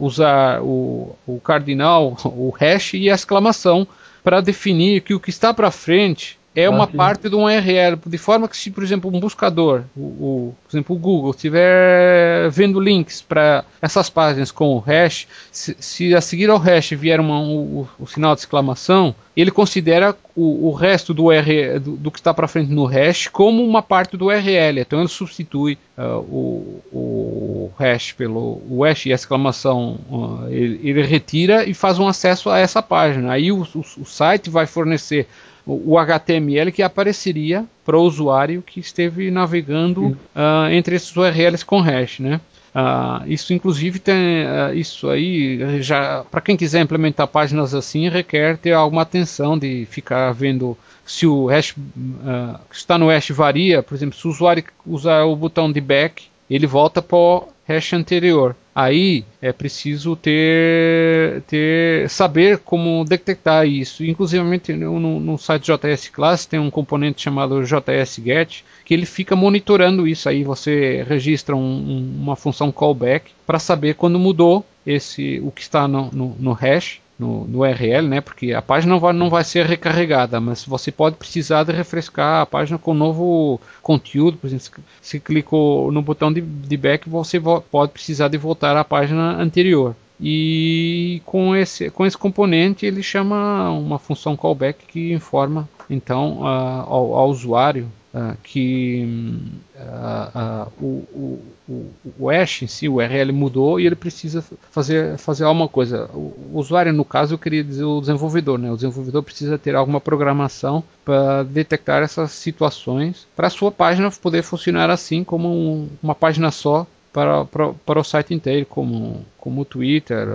Speaker 1: usar o, o cardinal, *laughs* o hash e a exclamação para definir que o que está para frente é uma ah, parte de um URL, de forma que se, por exemplo, um buscador, o, o por exemplo, o Google, estiver vendo links para essas páginas com o hash, se, se, a seguir ao hash vier uma, um, o, o, sinal de exclamação, ele considera o, o resto do, URL, do, do que está para frente no hash como uma parte do URL. Então ele substitui uh, o, o hash pelo o hash e a exclamação, uh, ele, ele, retira e faz um acesso a essa página. Aí o, o site vai fornecer o HTML que apareceria para o usuário que esteve navegando uh, entre esses URLs com hash, né? Uh, isso inclusive tem uh, isso aí já para quem quiser implementar páginas assim requer ter alguma atenção de ficar vendo se o hash uh, que está no hash varia, por exemplo, se o usuário usar o botão de back, ele volta para o hash anterior. Aí é preciso ter, ter saber como detectar isso. Inclusive no, no site JS Class tem um componente chamado JS Get que ele fica monitorando isso. Aí você registra um, uma função callback para saber quando mudou esse o que está no, no, no hash no, no URL, né? Porque a página não vai, não vai ser recarregada, mas você pode precisar de refrescar a página com novo conteúdo. Por exemplo, se clicou no botão de, de back, você pode precisar de voltar à página anterior. E com esse, com esse componente ele chama uma função callback que informa então uh, ao, ao usuário uh, que uh, uh, o, o, o hash em si, o URL mudou e ele precisa fazer, fazer alguma coisa. O, o usuário, no caso, eu queria dizer o desenvolvedor. Né? O desenvolvedor precisa ter alguma programação para detectar essas situações para a sua página poder funcionar assim como um, uma página só para, para, para o site inteiro, como, como o Twitter,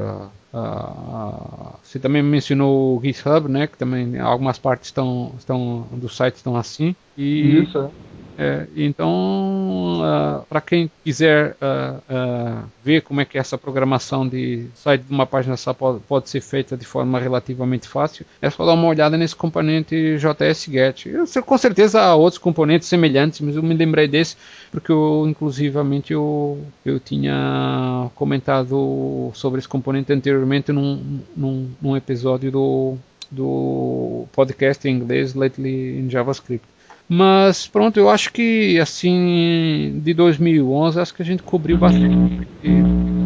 Speaker 1: Uh, você também mencionou o GitHub, né? Que também algumas partes estão, estão do site estão assim. E, Isso. É. É, então, uh, ah, para quem quiser uh, uh, ver como é que essa programação de sair de uma página só pode, pode, ser feita de forma relativamente fácil, é só dar uma olhada nesse componente JS Get. Eu, com certeza há outros componentes semelhantes, mas eu me lembrei desse porque eu, inclusivamente, eu, eu tinha comentado sobre esse componente anteriormente num, num, num episódio do, do podcast em inglês Lately in JavaScript. Mas pronto, eu acho que assim de 2011 acho que a gente cobriu bastante o que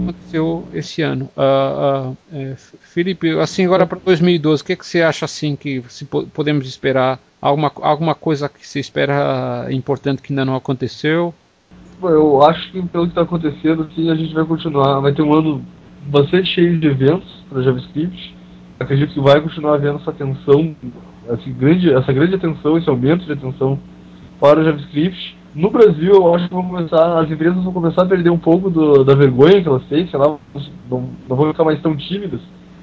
Speaker 1: aconteceu esse ano. Uh, uh, é, Felipe, assim agora para 2012, o que, é que você acha assim que se podemos esperar alguma alguma coisa que você espera importante que ainda não aconteceu?
Speaker 2: Eu acho que pelo que está acontecendo que a gente vai continuar, vai ter um ano bastante cheio de eventos para JavaScript. Acredito que vai continuar havendo essa tensão essa grande, essa grande atenção, esse aumento de atenção para o JavaScript. No Brasil, eu acho que vão começar, as empresas vão começar a perder um pouco do, da vergonha que elas têm, sei lá, não, não vão ficar mais tão tímidas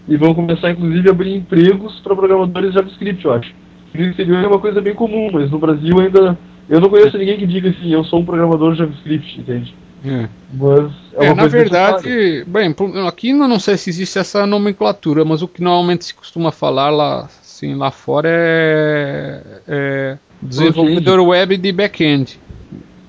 Speaker 2: e vão começar, inclusive, a abrir empregos para programadores de JavaScript, eu acho. No exterior é uma coisa bem comum, mas no Brasil ainda. Eu não conheço ninguém que diga assim, eu sou um programador de JavaScript, entende?
Speaker 1: É. Mas é, é na verdade, bem, aqui não sei se existe essa nomenclatura, mas o que normalmente se costuma falar lá Sim, lá fora é, é desenvolvedor web de back-end.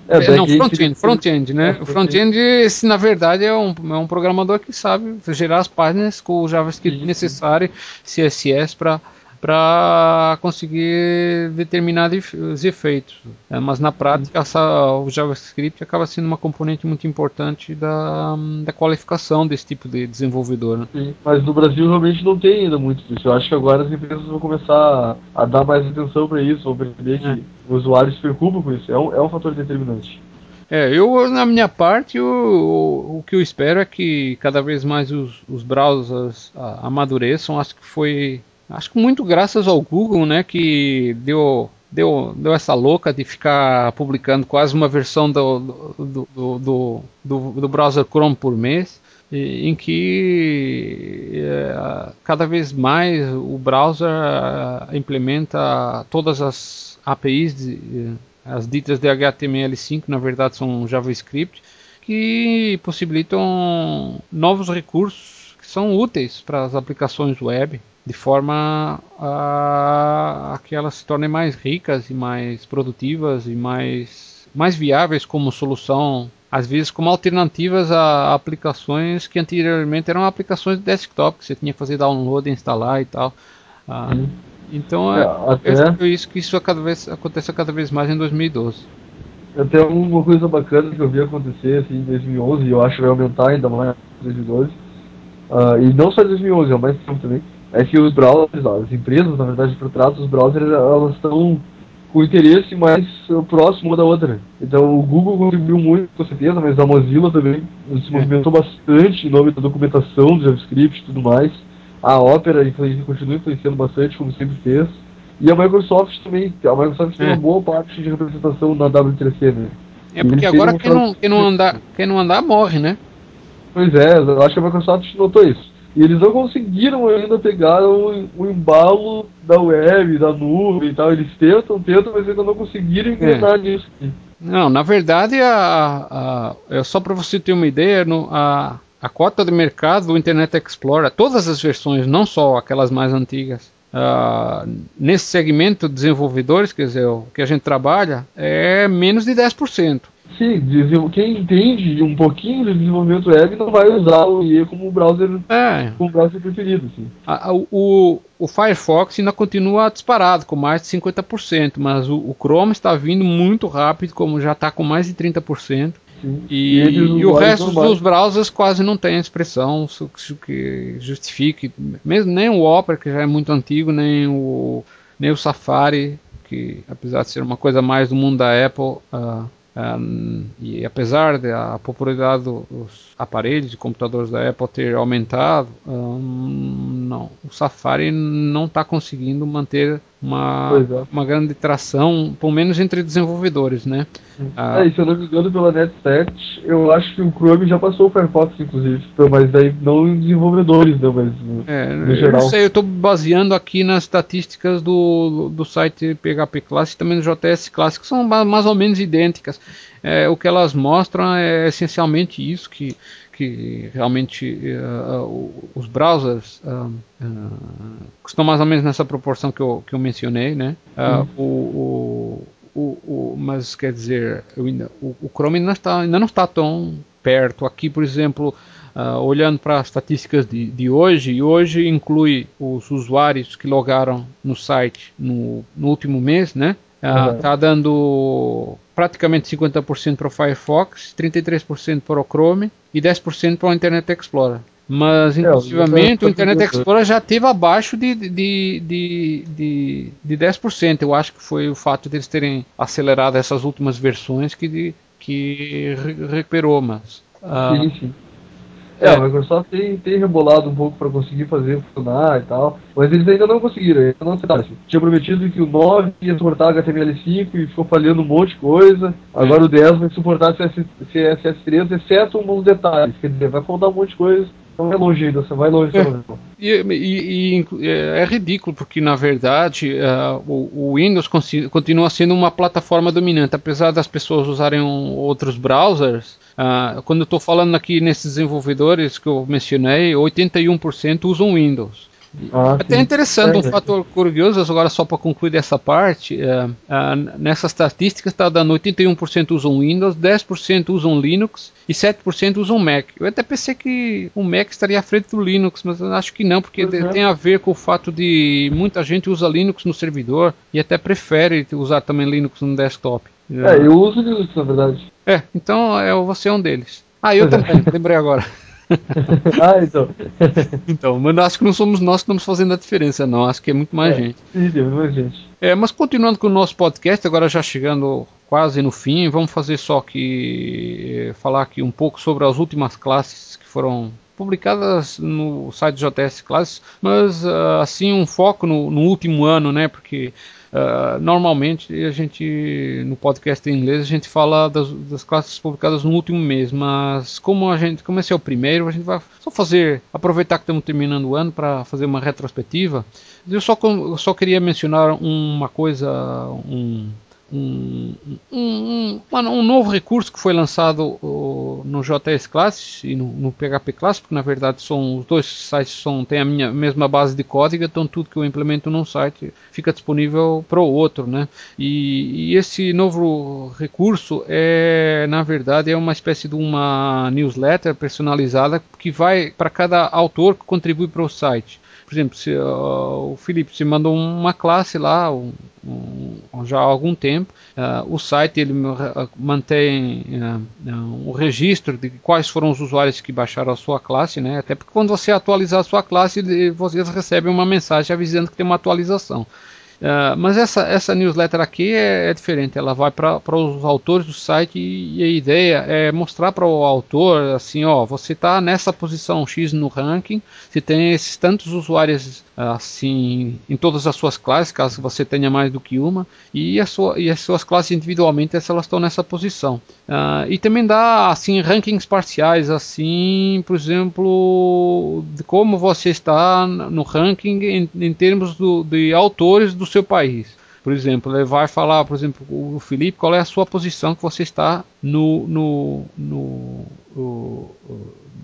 Speaker 1: É, back não, front-end, front-end, né? É, o front-end, na verdade, é um, é um programador que sabe gerar as páginas com o JavaScript necessário, CSS, para para conseguir determinados efeitos. É, mas na prática, essa, o JavaScript acaba sendo uma componente muito importante da, da qualificação desse tipo de desenvolvedor. Né?
Speaker 2: Sim, mas no Brasil realmente não tem ainda muito disso. Eu acho que agora as empresas vão começar a, dar mais atenção para isso, vão perceber que é. o usuário se preocupa com isso. É um, é um fator determinante.
Speaker 1: É, eu, na minha parte, o, o, o que eu espero é que cada vez mais os, os browsers amadureçam. Acho que foi Acho que muito graças ao Google, né, que deu deu, deu essa louca de ficar publicando quase uma versão do, do, do, do, do browser Chrome por mês, em que é, cada vez mais o browser é, implementa todas as APIs, de, as ditas de HTML5, na verdade são JavaScript, que possibilitam novos recursos que são úteis para as aplicações web de forma a, a que elas se tornem mais ricas e mais produtivas e mais, mais viáveis como solução às vezes como alternativas a aplicações que anteriormente eram aplicações de desktop, que você tinha que fazer download, instalar e tal. Ah, então é, é, isso que isso cada vez, acontece cada vez mais em 2012.
Speaker 2: Até uma coisa bacana que eu vi acontecer assim, em 2011, e eu acho que vai aumentar ainda mais em 2012, uh, e não só em 2011, há mais tempo também, é que os browsers, as empresas, na verdade, por trás dos browsers, elas estão com interesse mais próximo uma da outra. Então o Google contribuiu muito, com certeza, mas a Mozilla também se é. movimentou bastante em nome da documentação do JavaScript e tudo mais. A Opera continua influenciando bastante, como sempre fez. E a Microsoft também, a Microsoft é. tem uma boa parte de representação na W3C, né?
Speaker 1: É porque agora quem não, quem, não andar, quem não andar morre, né?
Speaker 2: Pois é, eu acho que a Microsoft notou isso. E eles não conseguiram ainda pegar o, o embalo da web, da nuvem e tal. Eles tentam, tentam, mas ainda não conseguiram engrenar é. nisso.
Speaker 1: Não, na verdade, a, a, é só para você ter uma ideia, no, a, a cota de mercado do Internet Explorer, todas as versões, não só aquelas mais antigas, uh, nesse segmento de desenvolvedores, quer dizer, o que a gente trabalha, é menos de 10%.
Speaker 2: Sim, quem entende um pouquinho de desenvolvimento web não vai usar o IE como browser, é. como browser preferido. Sim.
Speaker 1: A, o, o Firefox ainda continua disparado com mais de 50%, mas o, o Chrome está vindo muito rápido, como já está com mais de 30%. Sim. E, e, e o resto dos browsers quase não tem expressão que justifique, mesmo nem o Opera, que já é muito antigo, nem o, nem o Safari, que apesar de ser uma coisa mais do mundo da Apple, uh, um, e apesar da popularidade dos aparelhos e computadores da Apple ter aumentado, um, não, o Safari não está conseguindo manter uma, é. uma grande tração, pelo menos entre desenvolvedores, né?
Speaker 2: Ah, é, se eu não me engano pela NetStat, eu acho que o Chrome já passou o Firefox, inclusive, então, mas daí não em desenvolvedores, né, mas
Speaker 1: é, no geral. Eu sei, eu estou baseando aqui nas estatísticas do, do site PHP Classic e também do JS Classic, que são mais ou menos idênticas. É, o que elas mostram é essencialmente isso, que que realmente uh, os browsers uh, uh, estão mais ou menos nessa proporção que eu, que eu mencionei, né? Uhum. O, o, o, mas quer dizer, ainda, o, o, Chrome ainda, está, ainda não está tão perto. Aqui, por exemplo, olhando para as estatísticas de, de hoje, e hoje inclui os usuários que logaram no site no, no último mês, né? Está uhum. dando praticamente 50% para o Firefox, 33% para o Chrome e 10% para o Internet Explorer. Mas, é, inclusivamente, o Internet Explorer já teve abaixo de, de, de, de, de 10%. Eu acho que foi o fato de eles terem acelerado essas últimas versões que, que recuperou, mas...
Speaker 2: Uh, sim, sim. É, a Microsoft tem, tem rebolado um pouco para conseguir fazer funcionar e tal, mas eles ainda não conseguiram, ainda não acertaram. Tinha prometido que o 9 ia suportar HTML5 e ficou falhando um monte de coisa. Agora o 10 vai suportar CSS3, exceto alguns detalhes. Quer dizer, vai faltar um monte de coisa. Então é longe ainda, você vai longe. É,
Speaker 1: e, e, e, é ridículo, porque na verdade uh, o, o, Windows continua sendo uma plataforma dominante, apesar das pessoas usarem um, outros browsers. Uh, quando eu estou falando aqui nesses desenvolvedores que eu mencionei, 81% usam Windows. Ah, Até sim. interessante, um fator curioso, agora só para concluir essa parte, é, é, nessas estatísticas está dando 81% usam Windows, 10% usam Linux e 7% usam Mac. Eu até pensei que o Mac estaria à frente do Linux, mas acho que não, porque é. tem a ver com o fato de muita gente usa Linux no servidor e até prefere usar também Linux no desktop.
Speaker 2: É, eu uso Linux na verdade.
Speaker 1: É, então é, você é um deles. Ah, eu também, lembrei agora. *laughs* *laughs*
Speaker 2: ah, então.
Speaker 1: então, mas acho que não somos nós que estamos fazendo a diferença, não. Acho que é muito mais é, gente.
Speaker 2: Sim, muito mais gente.
Speaker 1: É, mas continuando com o nosso podcast, agora já chegando quase no fim, vamos fazer só que eh, falar aqui um pouco sobre as últimas classes que foram publicadas no site JS Classes, mas uh, assim um foco no, no último ano, né? Porque Uh, normalmente a gente no podcast em inglês a gente fala das, das, classes publicadas no último mês, mas como a gente como esse é o primeiro, a gente vai só fazer aproveitar que estamos terminando o ano para fazer uma retrospectiva. Eu só eu só queria mencionar uma coisa, um, um, um, um, novo recurso que foi lançado no JS Class e no, no, PHP Class, porque na verdade são os dois sites são, têm a minha mesma base de código, então tudo que eu implemento num site fica disponível para o outro. Né? E, e, esse novo recurso é, na verdade, é uma espécie de uma newsletter personalizada que vai para cada autor que contribui para o site por exemplo, se uh, o Felipe se mandou uma classe lá um, um, já há algum tempo, uh, o site ele uh, mantém uh, o registro de quais foram os usuários que baixaram a sua classe, né? Até porque quando você atualizar a sua classe, vocês recebem uma mensagem avisando que tem uma atualização. Uh, mas essa, essa newsletter aqui é, é diferente, ela vai para os autores do site e, e, a ideia é mostrar para o autor assim, ó, você está nessa posição X no ranking, se tem esses tantos usuários assim em todas as suas classes, caso você tenha mais do que uma, e, a sua, e as suas classes individualmente elas estão nessa posição. Uh, e também dá assim rankings parciais, assim, por exemplo, de como você está no ranking em, em termos do, de autores do seu país. Por exemplo, ele vai falar, por exemplo, o Felipe, qual é a sua posição que você está no, no, no, no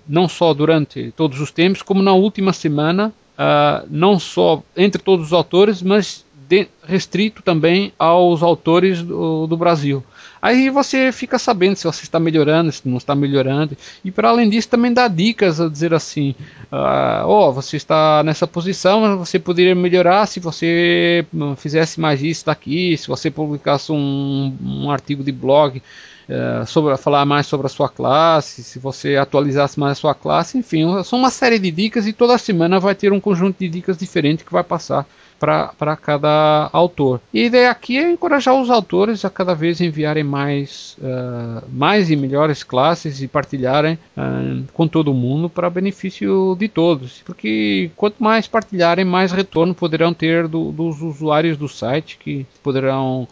Speaker 1: não só durante todos os tempos, como na última semana uh, não só entre todos os autores, mas de, restrito também aos autores do, do, Brasil. Aí você fica sabendo se você está melhorando, se não está melhorando. E para além disso, também dá dicas a dizer assim: uh, oh, você está nessa posição, mas você poderia melhorar se você hum, fizesse mais isso daqui, se você publicasse um, um artigo de blog é, sobre, falar mais sobre a sua classe, se você atualizasse mais a sua classe, enfim, são uma série de dicas e toda semana vai ter um conjunto de dicas diferente que vai passar para cada autor. E a ideia aqui é encorajar os autores a cada vez enviarem mais, uh, mais e melhores classes e partilharem uh, com todo mundo para benefício de todos. Porque quanto mais partilharem, mais retorno poderão ter do, dos usuários do site que poderão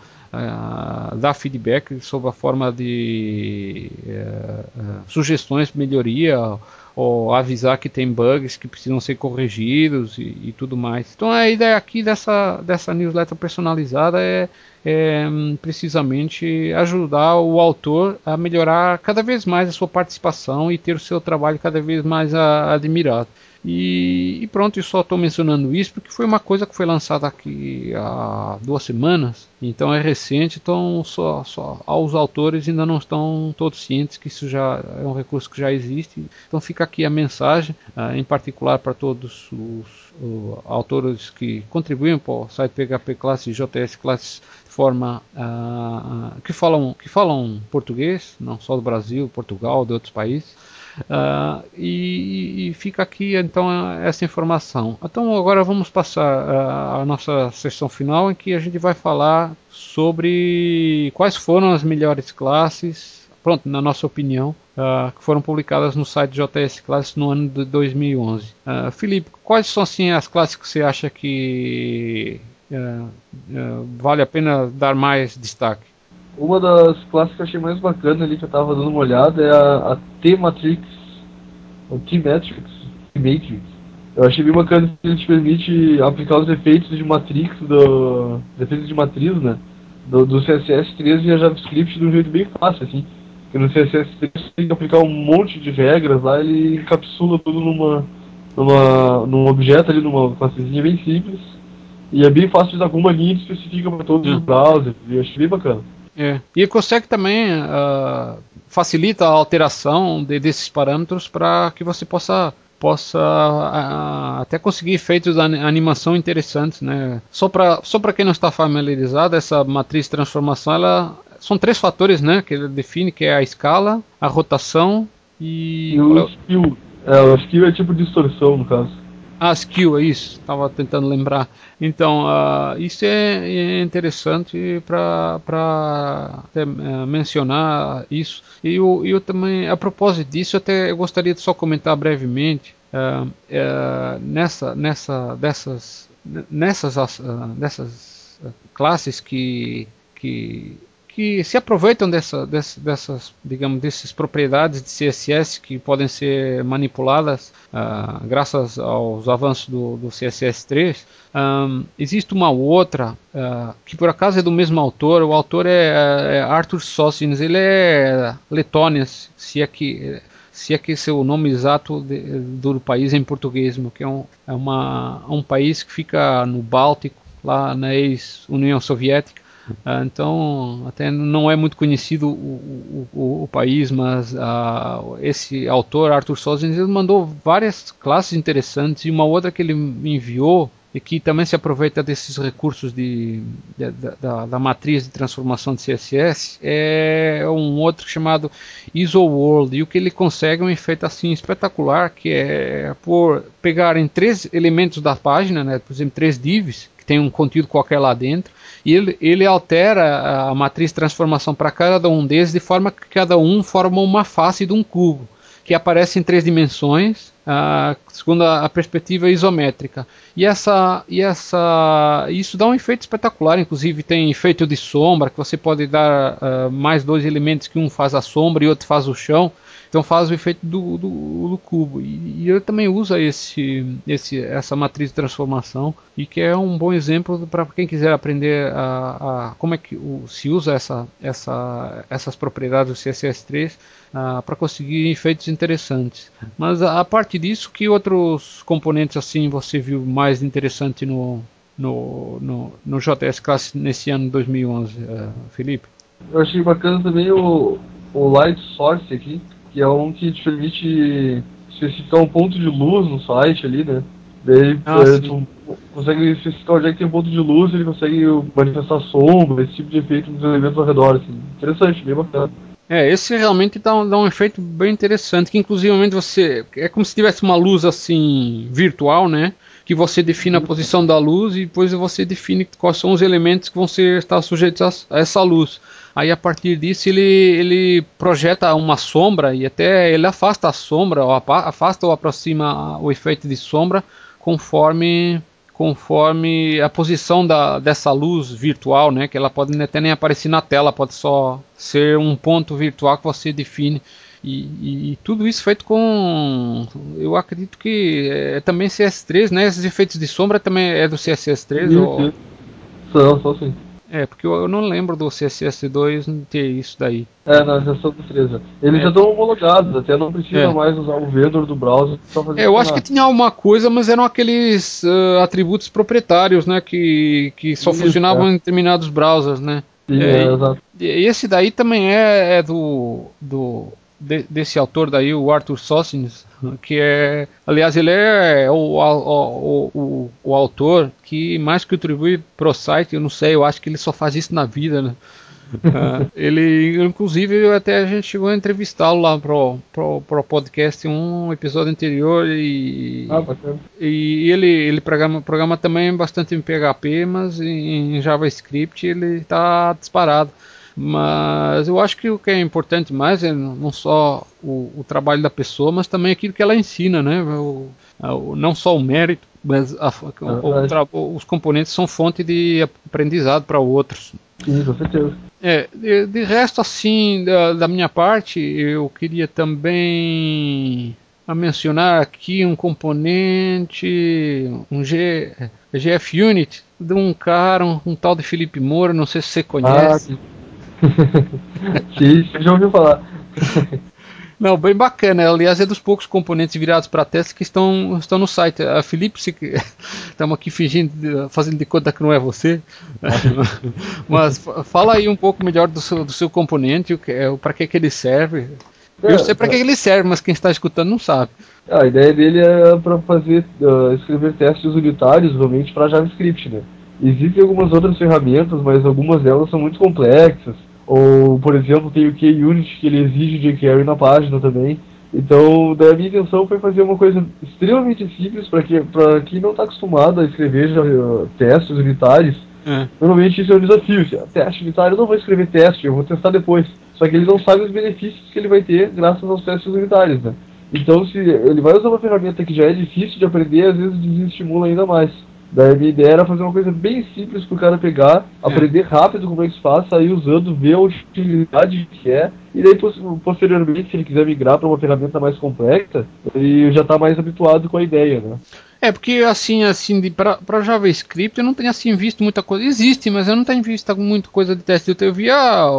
Speaker 1: dar feedback sobre a forma de uh, uh, sugestões de melhoria ou avisar que tem bugs que precisam ser corrigidos e, e, tudo mais. Então a ideia aqui dessa, dessa newsletter personalizada é, é precisamente ajudar o autor a melhorar cada vez mais a sua participação e ter o seu trabalho cada vez mais a, admirado. E, e, pronto, eu só estou mencionando isso porque foi uma coisa que foi lançada aqui há duas semanas, então é recente, então só, só os autores ainda não estão todos cientes que isso já é um recurso que já existe. Então fica aqui a mensagem, uh, em particular para todos os uh, autores que contribuem para o site PHP Classes e JS Classes de forma uh, que falam que falam português, não só do Brasil, Portugal, de outros países. Uh, e, e, fica aqui então essa informação. Então agora vamos passar a nossa sessão final em que a gente vai falar sobre quais foram as melhores classes, pronto, na nossa opinião, uh, que foram publicadas no site JS Classes no ano de 2011. Felipe, quais são assim as classes que você acha que vale a pena dar mais destaque?
Speaker 2: Uma das classes que eu achei mais bacana ali que eu tava dando uma olhada é a, a T-Matrix, o T-Matrix, T-Matrix. Eu achei bem bacana que ele te permite aplicar os efeitos de matrix, do, efeitos de matriz, né, do, do CSS3 e a JavaScript de um jeito bem fácil, assim. Porque no CSS3 você tem que aplicar um monte de regras lá, ele encapsula tudo numa, numa, num objeto ali, numa classezinha bem simples. E é bem fácil de com uma linha específica para todos os browsers, e eu achei bem bacana.
Speaker 1: É. E consegue também uh, facilita a alteração de, desses parâmetros para que você possa possa uh, até conseguir efeitos de animação interessantes, né? Só para só para quem não está familiarizado, essa matriz de transformação, ela são três fatores, né, que ele define, que é a escala, a rotação e,
Speaker 2: e o skill. É, o skill é tipo distorção no caso.
Speaker 1: Ah, skill, é isso. Estava tentando lembrar. Então, uh, isso é, é interessante para uh, mencionar isso. E eu, eu também, a propósito disso, até eu gostaria de só comentar brevemente uh, nessa, nessa, dessas, nessas, dessas classes que, que que se aproveitam dessa, dessa, dessas, digamos, dessas propriedades de CSS que podem ser manipuladas uh, graças aos avanços do, do CSS3. Um, existe uma outra uh, que por acaso é do mesmo autor. O autor é, é Arthur Sossines. Ele é letônia, se é que se é que esse é o nome exato de, do país em português, que é um, é uma, um país que fica no Báltico, lá na ex-União Soviética. Uh, então, até não é muito conhecido o, o, o país, mas uh, esse autor, Arthur Sozins, ele mandou várias classes interessantes e uma outra que ele enviou e que também se aproveita desses recursos de, de, da, da, matriz de transformação de CSS é um outro chamado IsoWorld e o que ele consegue é um efeito assim espetacular que é por pegarem três elementos da página, né, por exemplo três divs tem um conteúdo qualquer lá dentro e ele, ele altera a matriz de transformação para cada um deles de forma que cada um forma uma face de um cubo que aparece em três dimensões, uh, segundo a, a, perspectiva isométrica. E, essa, e essa, isso dá um efeito espetacular, inclusive tem efeito de sombra, que você pode dar uh, mais dois elementos que um faz a sombra e outro faz o chão. Então faz o efeito do, do, do cubo. E, e ele também usa esse, esse, essa matriz de transformação e que é um bom exemplo para quem quiser aprender a, a, como é que o, se usa essa, essa, essas propriedades do CSS3 uh, para conseguir efeitos interessantes. Mas a, a parte disso, que outros componentes assim você viu mais interessante no, no, no, no JS Class nesse ano 2011, uh, Felipe?
Speaker 2: Eu achei bacana também o, o Light Source aqui, que é um que te permite especificar um ponto de luz no site ali, né? Daí ah, é, tu consegue especificar onde é que tem um ponto de luz, ele consegue manifestar sombra, esse tipo de efeito nos elementos ao redor, assim. Interessante, bem bacana.
Speaker 1: É, esse realmente dá um, dá um efeito bem interessante, que inclusive você. É como se tivesse uma luz assim virtual, né? Que você define a posição da luz e depois você define quais são os elementos que vão ser, estar sujeitos a, a essa luz. Aí a partir disso ele, ele projeta uma sombra e até ele afasta a sombra, ou afasta ou aproxima o efeito de sombra conforme conforme a posição da, dessa luz virtual, né, que ela pode até nem aparecer na tela, pode só ser um ponto virtual que você define. E, e, e tudo isso feito com, eu acredito que é também CS3, né? Esses efeitos de sombra também é do CSS3? Sim, ou...
Speaker 2: São, são sim.
Speaker 1: É, porque eu, não lembro do CSS2 ter isso daí.
Speaker 2: É, na versão do 3. Eles é. já estão homologados, até não precisa é. mais usar o vendor do browser.
Speaker 1: É, eu acho que tinha alguma coisa, mas eram aqueles uh, atributos proprietários, né, que, que só isso, funcionavam é. em determinados browsers, né.
Speaker 2: Sim, é, é exato.
Speaker 1: E esse daí também é, é do, do de, desse autor daí, o Arthur Sossins, que é, aliás, ele é o, o, o, o autor que mais contribui pro site, eu não sei, eu acho que ele só faz isso na vida, né? uh, *laughs* ele, inclusive, até a gente chegou a entrevistá-lo lá pro, pro, pro podcast um episódio anterior e, ah, e ele, ele programa, programa também bastante em PHP, mas em, em JavaScript ele está disparado. Mas eu acho que o que é importante mais é não só o, o trabalho da pessoa, mas também aquilo que ela ensina, né? O, o, não só o mérito, mas a, o, os componentes são fonte de aprendizado para outros.
Speaker 2: Sim, com certeza.
Speaker 1: É, de, de resto, assim, da, da, minha parte, eu queria também mencionar aqui um componente, um G, GF Unit, de um cara, um, um tal de Felipe Moura, não sei se você conhece. Ah, *laughs*
Speaker 2: Sim, já ouviu falar. *laughs*
Speaker 1: Não, bem bacana. Aliás, é dos poucos componentes virados para teste que estão, estão no site. A Felipe, estamos *laughs* aqui fingindo, fazendo de conta que não é você. Mas fala aí um pouco melhor do seu, do seu componente, é, para que, que ele serve. Eu é, sei para que ele serve, mas quem está escutando não sabe.
Speaker 2: A ideia dele é para fazer, uh, escrever testes unitários, realmente, para JavaScript, né? Existem algumas outras ferramentas, mas algumas delas são muito complexas. Ou, por exemplo, tem o KUnit que ele exige jQuery na página também. Então, daí a minha intenção foi fazer uma coisa extremamente simples para que, pra quem não está acostumado a escrever já, uh, testes unitários. É. Normalmente isso é um desafio. Teste unitário eu não vou escrever teste, eu vou testar depois. Só que ele não sabe os benefícios que ele vai ter graças aos testes unitários, né? Então, se ele vai usar uma ferramenta que já é difícil de aprender, às vezes desestimula ainda mais. Daí a minha ideia era fazer uma coisa bem simples para o cara pegar, é. aprender rápido como é que se faz, sair usando, ver a utilidade que é, e daí posteriormente, se ele quiser migrar para uma ferramenta mais complexa, ele já está mais habituado com a ideia, né?
Speaker 1: É, porque assim, assim, para JavaScript eu não tenho assim visto muita coisa. Existe, mas eu não tenho visto muita coisa de teste. Eu via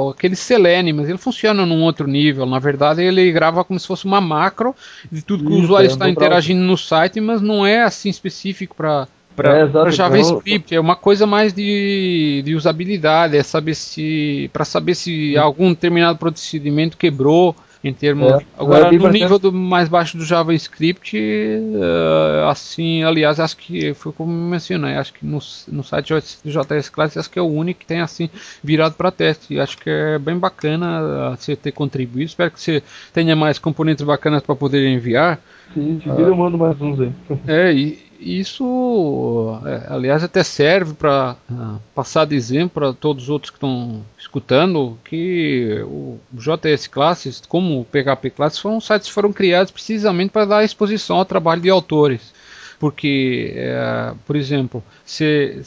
Speaker 1: aquele Selene, mas ele funciona num outro nível. Na verdade, ele grava como se fosse uma macro de tudo que Isso, o usuário é, está interagindo no site, mas não é assim específico para para é, JavaScript é uma coisa mais de, de usabilidade, é saber se para saber se algum determinado procedimento quebrou em termos é, agora no nível do mais baixo do JavaScript uh, assim aliás acho que foi como mencionei acho que no, no site do JS Class acho que é o único que tem assim virado para teste. Acho que é bem bacana uh, você ter contribuído. Espero que você tenha mais componentes bacanas para poder enviar.
Speaker 2: Sim, de uh, eu mando mais uns aí.
Speaker 1: É e isso, é, aliás, até serve para uh, passar de exemplo para todos os outros que estão escutando que o JS Classes, como o PHP Classes, foram sites que foram criados precisamente para dar exposição ao trabalho de autores porque, é, por exemplo, você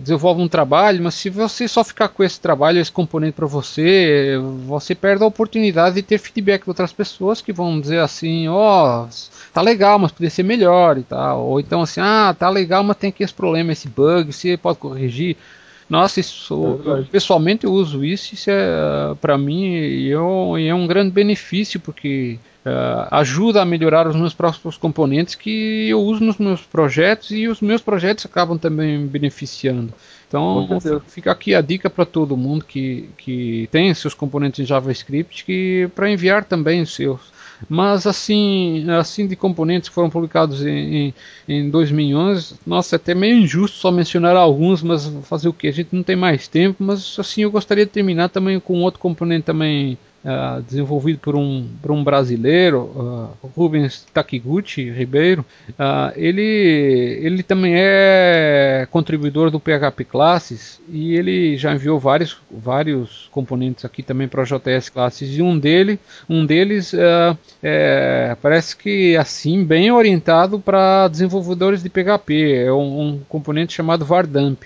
Speaker 1: desenvolve um trabalho, mas se você só ficar com esse trabalho, esse componente para você, você perde a oportunidade de ter feedback de outras pessoas que vão dizer assim, ó, oh, tá legal, mas poderia ser melhor e tal, ou então assim, ah, tá legal, mas tem aqui esse problema, esse bug, você pode corrigir. Nossa, isso, é pessoalmente eu uso isso, isso é para mim eu, é um grande benefício porque uh, ajuda a melhorar os meus próprios componentes que eu uso nos meus projetos e os meus projetos acabam também beneficiando. Então fica aqui a dica para todo mundo que, que tem seus componentes em JavaScript que para enviar também os seus mas assim, assim de componentes que foram publicados em, em, em 2011, nossa, é até meio injusto só mencionar alguns, mas fazer o que? A gente não tem mais tempo, mas assim eu gostaria de terminar também com outro componente também Uh, desenvolvido por um, por um brasileiro, uh, Rubens Takiguchi Ribeiro. Uh, ele, ele também é contribuidor do PHP Classes e ele já enviou vários, vários componentes aqui também para o JS Classes e um, dele, um deles é, parece que assim bem orientado para desenvolvedores de PHP. É um, um componente chamado Vardamp.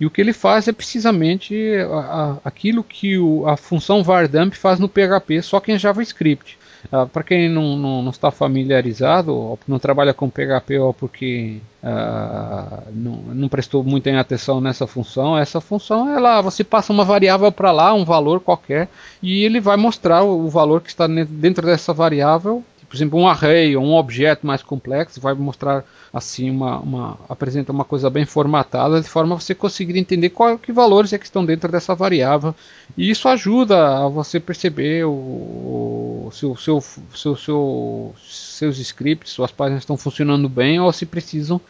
Speaker 1: E o que ele faz é precisamente a, a, aquilo que o, a função vardamp faz no PHP, só que em JavaScript. Uh, Para quem não, não, não, está familiarizado, ou não trabalha com PHP ou porque uh, não, não, prestou muita atenção nessa função, essa função é lá, você passa uma variável para lá, um valor qualquer, e ele vai mostrar o, o valor que está dentro dessa variável por exemplo, um array ou um objeto mais complexo vai mostrar assim uma, uma apresenta uma coisa bem formatada de forma a você conseguir entender qual que valores é que estão dentro dessa variável. E isso ajuda a você perceber o, o seu, seu, seu, seu, seus scripts, suas páginas estão funcionando bem ou se precisam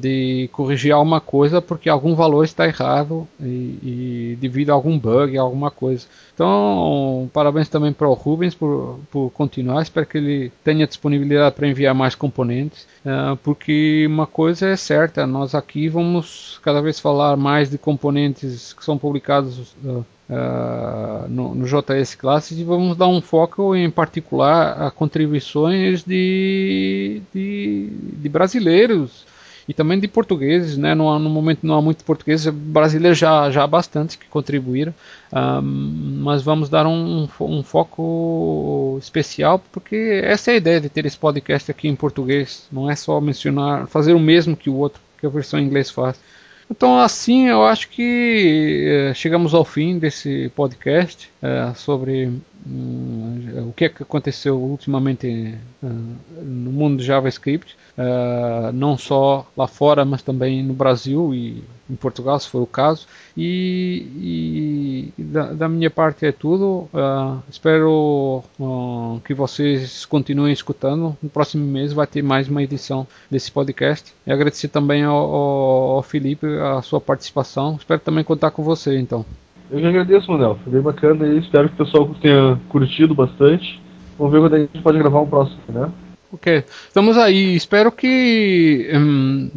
Speaker 1: de corrigir alguma coisa porque algum valor está errado e, e devido a algum bug, alguma coisa. Então, parabéns também para o Rubens por, por continuar. Espero que ele tenha disponibilidade para enviar mais componentes, uh, porque uma coisa é certa: nós aqui vamos cada vez falar mais de componentes que são publicados. Uh, Uh, no, no, JS Classes e vamos dar um foco em particular a contribuições de, de, de brasileiros e também de portugueses, né? No, no momento não há muitos portugueses, brasileiros já, já há bastante que contribuíram, mas vamos dar um, um, foco especial porque essa é a ideia de ter esse podcast aqui em português, não é só mencionar, fazer o mesmo que o outro que a versão em inglês faz. Então, assim, eu acho que eh, chegamos ao fim desse podcast eh, sobre o que, é que aconteceu ultimamente uh, no mundo de JavaScript, uh, não só lá fora, mas também no Brasil e em Portugal, se for o caso. E, e da, da, minha parte é tudo. Uh, espero que vocês continuem escutando. No próximo mês vai ter mais uma edição desse podcast. E agradecer também ao, ao Felipe a sua participação. Espero também contar com você, então.
Speaker 2: Eu que agradeço, Manuel. Foi bem bacana e espero que o pessoal tenha curtido bastante. Vamos ver quando a gente pode gravar um próximo, né?
Speaker 1: Ok, estamos aí. Espero que um,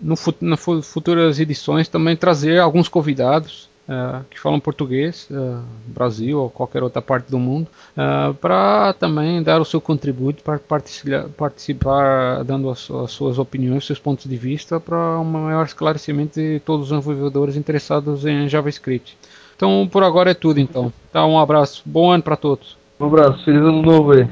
Speaker 1: no, no, futuras edições também trazer alguns convidados. uh, que falam português, uh, Brasil ou qualquer outra parte do mundo, uh, para também dar o seu contributo para participar, participar dando as, as, suas opiniões, seus pontos de vista para um maior esclarecimento de todos os desenvolvedores interessados em JavaScript. Então, por agora é tudo, então. Tá, um abraço. Bom ano para todos.
Speaker 2: Um abraço. Feliz ano novo aí.